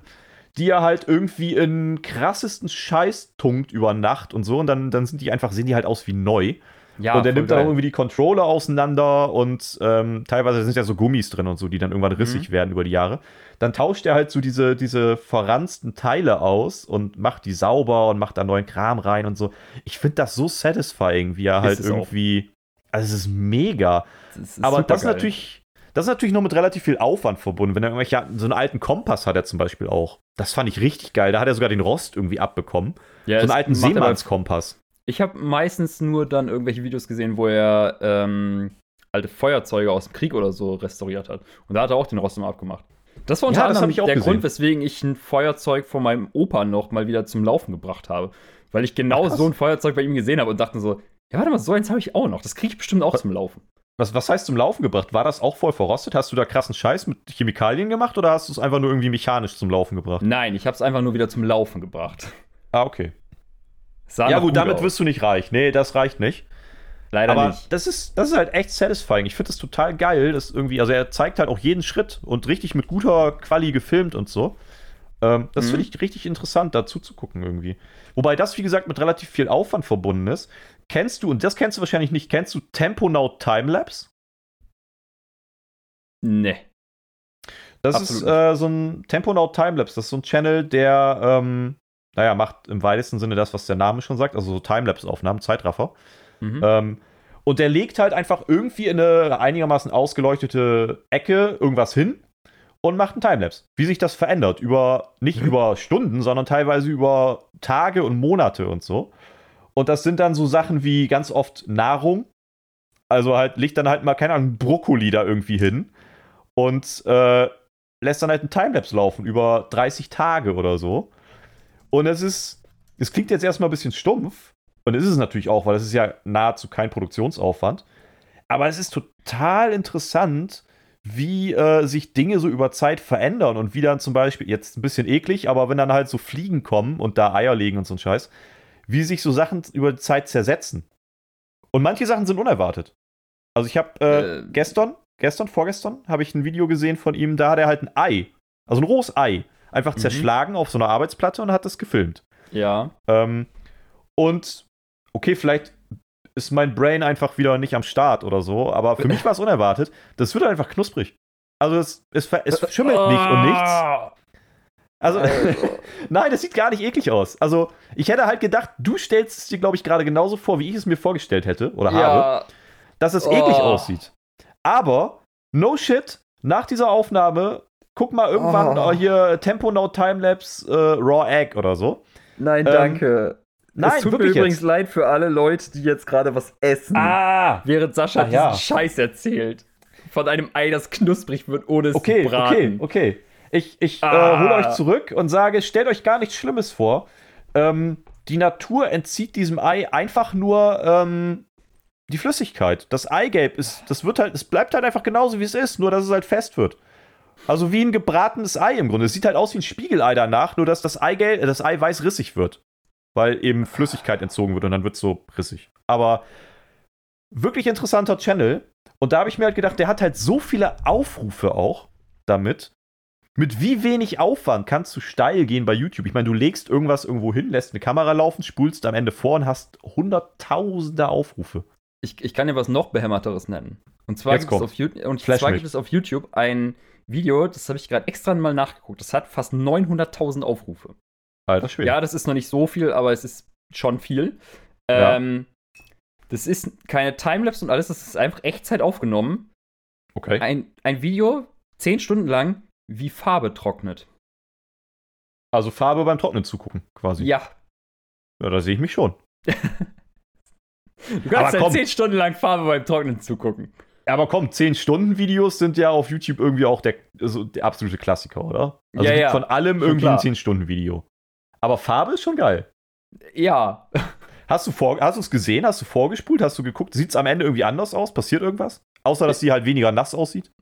die er halt irgendwie in krassesten Scheiß tunkt über Nacht und so und dann, dann sind die einfach sehen die halt aus wie neu. Ja, und der voll nimmt dann geil. irgendwie die Controller auseinander und ähm, teilweise sind ja so Gummis drin und so, die dann irgendwann Mhm. rissig werden über die Jahre. Dann tauscht er halt so diese, diese verranzten Teile aus und macht die sauber und macht da neuen Kram rein und so. Ich finde das so satisfying, wie er halt es auch. irgendwie. Also es ist mega. Das ist Aber das ist natürlich, das ist natürlich noch mit relativ viel Aufwand verbunden. Wenn er irgendwelche, so einen alten Kompass hat er zum Beispiel auch. Das fand ich richtig geil. Da hat er sogar den Rost irgendwie abbekommen. Ja, so einen alten Seemannskompass. Ich habe meistens nur dann irgendwelche Videos gesehen, wo er ähm, alte Feuerzeuge aus dem Krieg oder so restauriert hat. Und da hat er auch den Rost immer abgemacht. Das war unter Ja, anderem der gesehen. Grund, weswegen ich ein Feuerzeug von meinem Opa noch mal wieder zum Laufen gebracht habe. Weil ich genau Ach, so ein Feuerzeug bei ihm gesehen habe und dachte so, ja, warte mal, so eins habe ich auch noch. Das kriege ich bestimmt auch zum Laufen. Was, was heißt zum Laufen gebracht? War das auch voll verrostet? Hast du da krassen Scheiß mit Chemikalien gemacht oder hast du es einfach nur irgendwie mechanisch zum Laufen gebracht? Nein, ich habe es einfach nur wieder zum Laufen gebracht. Ah, okay. Sah ja, noch gut, damit aus. wirst du nicht reich. Nee, das reicht nicht. Leider Aber nicht. das ist, das ist halt echt satisfying. Ich finde das total geil. Das irgendwie, also er zeigt halt auch jeden Schritt und richtig mit guter Quali gefilmt und so. Ähm, das Mhm. finde ich richtig interessant, dazu zu gucken irgendwie. Wobei das, wie gesagt, mit relativ viel Aufwand verbunden ist. Kennst du, und das kennst du wahrscheinlich nicht, kennst du Temponaut Timelapse? Nee. Das Absolut ist äh, so ein Temponaut Timelapse. Das ist so ein Channel, der, ähm, naja, macht im weitesten Sinne das, was der Name schon sagt. Also so Timelapse-Aufnahmen, Zeitraffer. Mhm. Ähm, und der legt halt einfach irgendwie in eine einigermaßen ausgeleuchtete Ecke irgendwas hin und macht einen Timelapse. Wie sich das verändert. Über, nicht über Stunden, sondern teilweise über Tage und Monate und so. Und das sind dann so Sachen wie ganz oft Nahrung. Also halt, legt dann halt mal, keine Ahnung, Brokkoli da irgendwie hin und äh, lässt dann halt einen Timelapse laufen über 30 Tage oder so. Und es ist, es klingt jetzt erstmal ein bisschen stumpf, und ist es natürlich auch, weil es ist ja nahezu kein Produktionsaufwand. Aber es ist total interessant, wie äh, sich Dinge so über Zeit verändern und wie dann zum Beispiel, jetzt ein bisschen eklig, aber wenn dann halt so Fliegen kommen und da Eier legen und so ein Scheiß, wie sich so Sachen über die Zeit zersetzen. Und manche Sachen sind unerwartet. Also ich habe äh, Äh. gestern, gestern, vorgestern, habe ich ein Video gesehen von ihm, da hat er halt ein Ei, also ein rohes Ei, einfach Mhm. zerschlagen auf so einer Arbeitsplatte und hat das gefilmt. Ja. Ähm, und okay, vielleicht ist mein Brain einfach wieder nicht am Start oder so, aber für mich war es unerwartet. Das wird halt einfach knusprig. Also es, es, es schimmelt nicht und nichts. Ah. Also, nein, das sieht gar nicht eklig aus. Also, ich hätte halt gedacht, du stellst es dir, glaube ich, gerade genauso vor, wie ich es mir vorgestellt hätte oder habe, Ja, dass es eklig Oh. aussieht. Aber, no shit, nach dieser Aufnahme, guck mal irgendwann Oh. äh, hier Tempo No Timelapse äh, Raw Egg oder so. nein, Ähm, danke. Nein, es tut mir übrigens jetzt. leid für alle Leute, die jetzt gerade was essen. Ah, Während Sascha diesen ja. Scheiß erzählt. Von einem Ei, das knusprig wird, ohne es Okay, zu braten. okay, okay. Ich, ich Ah. äh, hole euch zurück und sage, stellt euch gar nichts Schlimmes vor. Ähm, die Natur entzieht diesem Ei einfach nur ähm, die Flüssigkeit. Das Eigelb ist, das wird halt, es bleibt halt einfach genauso wie es ist, nur dass es halt fest wird. Also wie ein gebratenes Ei im Grunde. Es sieht halt aus wie ein Spiegelei danach, nur dass das Eigelb, äh, das Eiweiß rissig wird. Weil eben Flüssigkeit entzogen wird und dann wird es so rissig. Aber wirklich interessanter Channel. Und da habe ich mir halt gedacht, der hat halt so viele Aufrufe auch damit. Mit wie wenig Aufwand kannst du steil gehen bei YouTube? Ich meine, du legst irgendwas irgendwo hin, lässt eine Kamera laufen, spulst am Ende vor und hast hunderttausende Aufrufe. Ich, ich kann dir was noch behämmerteres nennen. Und zwar, gibt es, auf YouTube, und zwar gibt es auf YouTube ein Video, das habe ich gerade extra mal nachgeguckt. Das hat fast 900.000 Aufrufe. Alter Schwede. Ja, das ist noch nicht so viel, aber es ist schon viel. Ja. Ähm, das ist keine Timelapse und alles, das ist einfach Echtzeit aufgenommen. okay. Ein, ein Video, 10 Stunden lang, wie Farbe trocknet. Also Farbe beim Trocknen zugucken, quasi. Ja. ja da sehe ich mich schon. Du kannst halt komm. 10 Stunden lang Farbe beim Trocknen zugucken. Aber komm, 10-Stunden-Videos sind ja auf YouTube irgendwie auch der, also der absolute Klassiker, oder? Also Ja, ja. von allem irgendwie klar. ein 10-Stunden-Video. Aber Farbe ist schon geil. Ja. Hast du vor, hast du es gesehen? Hast du vorgespult? Hast du geguckt? Sieht es am Ende irgendwie anders aus? Passiert irgendwas? Außer, dass sie halt weniger nass aussieht?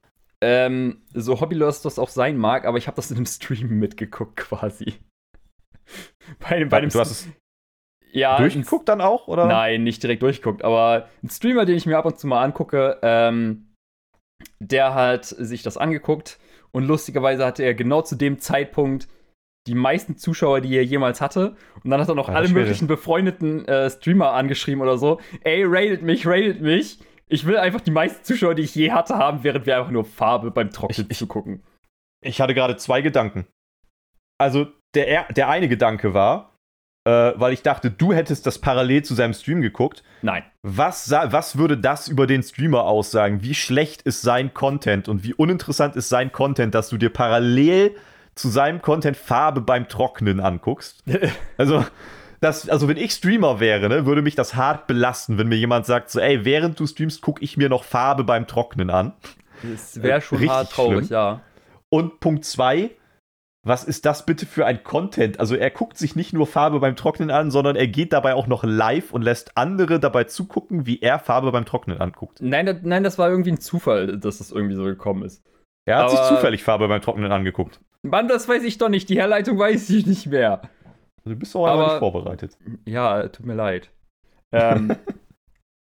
Ähm, so hobbylos das auch sein mag, aber ich habe das in einem Stream mitgeguckt quasi. Bei, bei einem du hast es ja, durchgeguckt dann auch, oder? Nein, nicht direkt durchgeguckt, aber ein Streamer, den ich mir ab und zu mal angucke, ähm, der hat sich das angeguckt und lustigerweise hatte er genau zu dem Zeitpunkt die meisten Zuschauer, die er jemals hatte. Und dann hat er noch Alter alle möglichen befreundeten äh, Streamer angeschrieben oder so. Ey, rated mich, rated mich. Ich will einfach die meisten Zuschauer, die ich je hatte, haben, während wir einfach nur Farbe beim Trocknen Ich- zugucken. Ich hatte gerade zwei Gedanken. Also, der, er- der eine Gedanke war, äh, weil ich dachte, du hättest das parallel zu seinem Stream geguckt. Nein. Was, was würde das über den Streamer aussagen? Wie schlecht ist sein Content und wie uninteressant ist sein Content, dass du dir parallel zu seinem Content Farbe beim Trocknen anguckst? also, das, also wenn ich Streamer wäre, ne, würde mich das hart belasten, wenn mir jemand sagt, so, ey, während du streamst, gucke ich mir noch Farbe beim Trocknen an. Das wäre schon Richtig hart traurig, schlimm. ja. Und Punkt zwei, was ist das bitte für ein Content? Also er guckt sich nicht nur Farbe beim Trocknen an, sondern er geht dabei auch noch live und lässt andere dabei zugucken, wie er Farbe beim Trocknen anguckt. Nein, das, nein, das war irgendwie ein Zufall, dass das irgendwie so gekommen ist. Er hat sich Aber- zufällig Farbe beim Trocknen angeguckt. Mann, das weiß ich doch nicht. Die Herleitung weiß ich nicht mehr. Also du bist einfach Aber- nicht vorbereitet. Ja, tut mir leid. Ähm,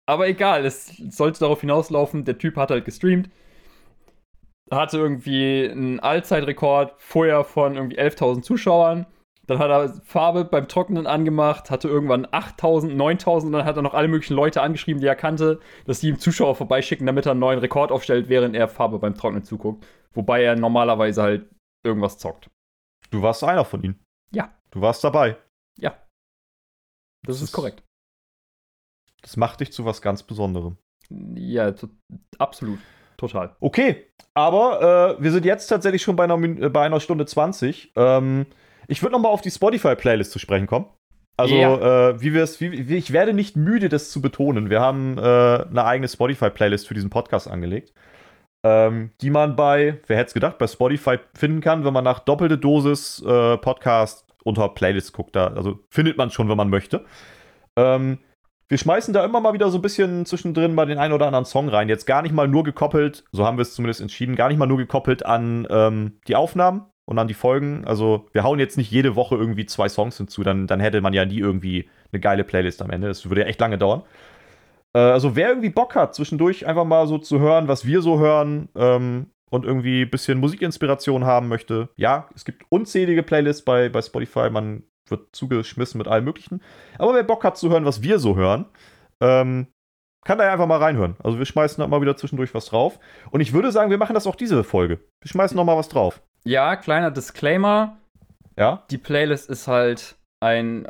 aber egal, es sollte darauf hinauslaufen, der Typ hat halt gestreamt, hatte irgendwie einen Allzeitrekord vorher von irgendwie 11.000 Zuschauern. Dann hat er Farbe beim Trocknen angemacht, hatte irgendwann 8.000, 9.000 und dann hat er noch alle möglichen Leute angeschrieben, die er kannte, dass die ihm Zuschauer vorbeischicken, damit er einen neuen Rekord aufstellt, während er Farbe beim Trocknen zuguckt. Wobei er normalerweise halt irgendwas zockt. Du warst einer von ihnen. Ja. Du warst dabei. Ja. Das ist korrekt. Das macht dich zu was ganz Besonderem. Ja, absolut. Total. Okay, aber äh, wir sind jetzt tatsächlich schon bei einer, Min- äh, bei einer Stunde 20. Ähm, ich würde nochmal auf die Spotify-Playlist zu sprechen kommen. Also, Ja. äh, wie wir es, ich werde nicht müde, das zu betonen. Wir haben äh, eine eigene Spotify-Playlist für diesen Podcast angelegt, ähm, die man bei, wer hätte es gedacht, bei Spotify finden kann, wenn man nach doppelte Dosis äh, Podcast unter Playlist guckt. Da, also findet man schon, wenn man möchte. Ähm, wir schmeißen da immer mal wieder so ein bisschen zwischendrin mal den einen oder anderen Song rein. Jetzt gar nicht mal nur gekoppelt, so haben wir es zumindest entschieden, gar nicht mal nur gekoppelt an ähm, die Aufnahmen und an die Folgen. Also wir hauen jetzt nicht jede Woche irgendwie zwei Songs hinzu, dann, dann hätte man ja nie irgendwie eine geile Playlist am Ende. Das würde ja echt lange dauern. Äh, also wer irgendwie Bock hat, zwischendurch einfach mal so zu hören, was wir so hören ähm, und irgendwie ein bisschen Musikinspiration haben möchte, ja, es gibt unzählige Playlists bei, bei Spotify. Man wird zugeschmissen mit allem Möglichen. Aber wer Bock hat zu hören, was wir so hören, ähm, kann da ja einfach mal reinhören. Also wir schmeißen da mal wieder zwischendurch was drauf. Und ich würde sagen, wir machen das auch diese Folge. Wir schmeißen noch mal was drauf. Ja, kleiner Disclaimer. Ja? Die Playlist ist halt ein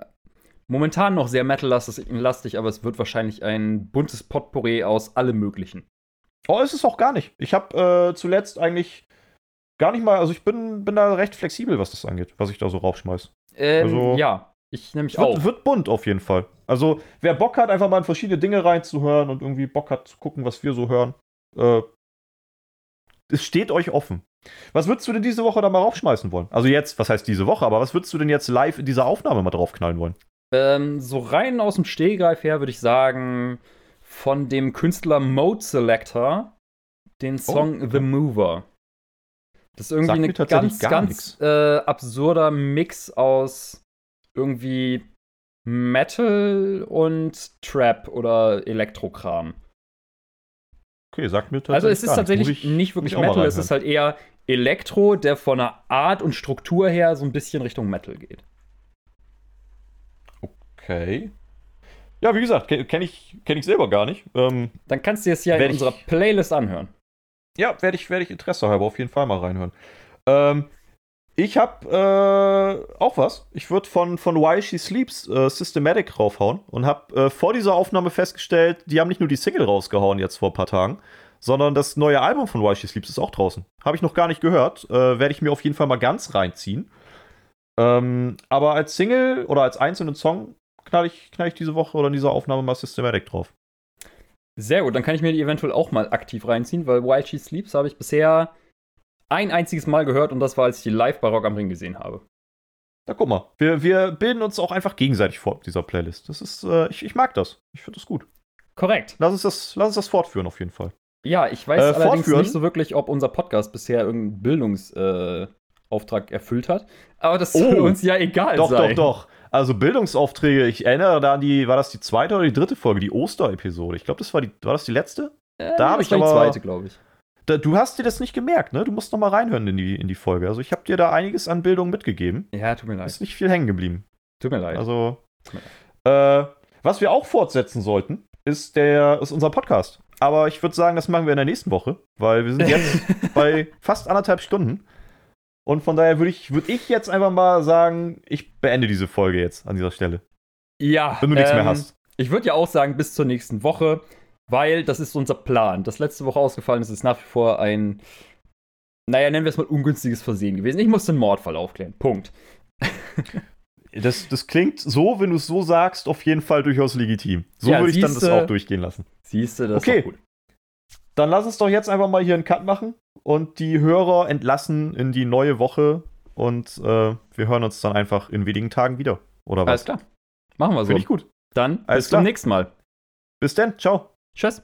momentan noch sehr metal-lastig, aber es wird wahrscheinlich ein buntes Potpourri aus allem Möglichen. Oh, ist es auch gar nicht. Ich habe äh, zuletzt eigentlich gar nicht mal, also ich bin, bin da recht flexibel, was das angeht, was ich da so raufschmeiß. Ähm, Also- ja, ich Es wird, auch. wird bunt auf jeden Fall. Also wer Bock hat, einfach mal in verschiedene Dinge reinzuhören und irgendwie Bock hat zu gucken, was wir so hören, äh, es steht euch offen. Was würdest du denn diese Woche da mal raufschmeißen wollen? Also jetzt, was heißt diese Woche, aber was würdest du denn jetzt live in dieser Aufnahme mal draufknallen wollen? Ähm, so rein aus dem Stehgreif her würde ich sagen, von dem Künstler Mode Selector den Song okay. The Mover. Das ist irgendwie ein ganz, ganz äh, absurder Mix aus irgendwie Metal und Trap oder Elektrokram. Okay, sagt mir tatsächlich Also es ist tatsächlich nicht wirklich Metal, es ist halt eher Elektro, der von der Art und Struktur her so ein bisschen Richtung Metal geht. Okay. Ja, wie gesagt, kenne kenn ich, kenn ich selber gar nicht. Ähm, Dann kannst du es ja in ich- unserer Playlist anhören. ja, werde ich, werd ich Interesse halber auf jeden Fall mal reinhören. Ähm, ich habe äh, auch was. Ich würde von, von Why She Sleeps äh, Systematic raufhauen und habe äh, vor dieser Aufnahme festgestellt, die haben nicht nur die Single rausgehauen jetzt vor ein paar Tagen, sondern das neue Album von Why She Sleeps ist auch draußen. Habe ich noch gar nicht gehört. Äh, Werde ich mir auf jeden Fall mal ganz reinziehen. Ähm, aber als Single oder als einzelnen Song knall ich, knall ich diese Woche oder in dieser Aufnahme mal Systematic drauf. Sehr gut, dann kann ich mir die eventuell auch mal aktiv reinziehen, weil While She Sleeps habe ich bisher ein einziges Mal gehört und das war, als ich die live bei Rock am Ring gesehen habe. Na guck mal, wir, wir bilden uns auch einfach gegenseitig vor mit dieser Playlist. Das ist, äh, ich, ich mag das. Ich finde das gut. Korrekt. Lass uns das, lass uns das fortführen auf jeden Fall. Ja, ich weiß Äh, allerdings fortführen? nicht so wirklich, ob unser Podcast bisher irgendeinen Bildungsauftrag äh, erfüllt hat. Aber das soll Oh. uns ja egal doch, sein. doch, doch. Also Bildungsaufträge, ich erinnere da an die, war das die zweite oder die dritte Folge, die Oster-Episode? Ich glaube, das war die, war das die letzte? Äh, Da hab das ich war die aber- zweite, glaube ich. Da, du hast dir das nicht gemerkt, ne? Du musst noch mal reinhören in die, in die Folge. Also ich habe dir da einiges an Bildung mitgegeben. Ja, tut mir leid. Ist nicht viel hängen geblieben. Tut mir leid. Also, äh, was wir auch fortsetzen sollten, ist, der, ist unser Podcast. Aber ich würde sagen, das machen wir in der nächsten Woche, weil wir sind jetzt bei fast anderthalb Stunden. Und von daher würde ich, würd ich jetzt einfach mal sagen, ich beende diese Folge jetzt an dieser Stelle. Ja. Wenn du nichts mehr hast. Ich würde ja auch sagen, bis zur nächsten Woche, weil das ist unser Plan. Das letzte Woche ausgefallen ist, ist nach wie vor ein, naja, nennen wir es mal ungünstiges Versehen gewesen. Ich muss den Mordfall aufklären. Punkt. Das, das klingt so, wenn du es so sagst, auf jeden Fall durchaus legitim. So Ja, würde ich dann das auch durchgehen lassen. Siehst du, das Okay. ist gut. Dann lass uns doch jetzt einfach mal hier einen Cut machen und die Hörer entlassen in die neue Woche und äh, wir hören uns dann einfach in wenigen Tagen wieder. Oder Alles was? klar. Machen wir so. Finde ich gut. Dann Alles bis klar. zum nächsten Mal. Bis dann. Ciao. Tschüss.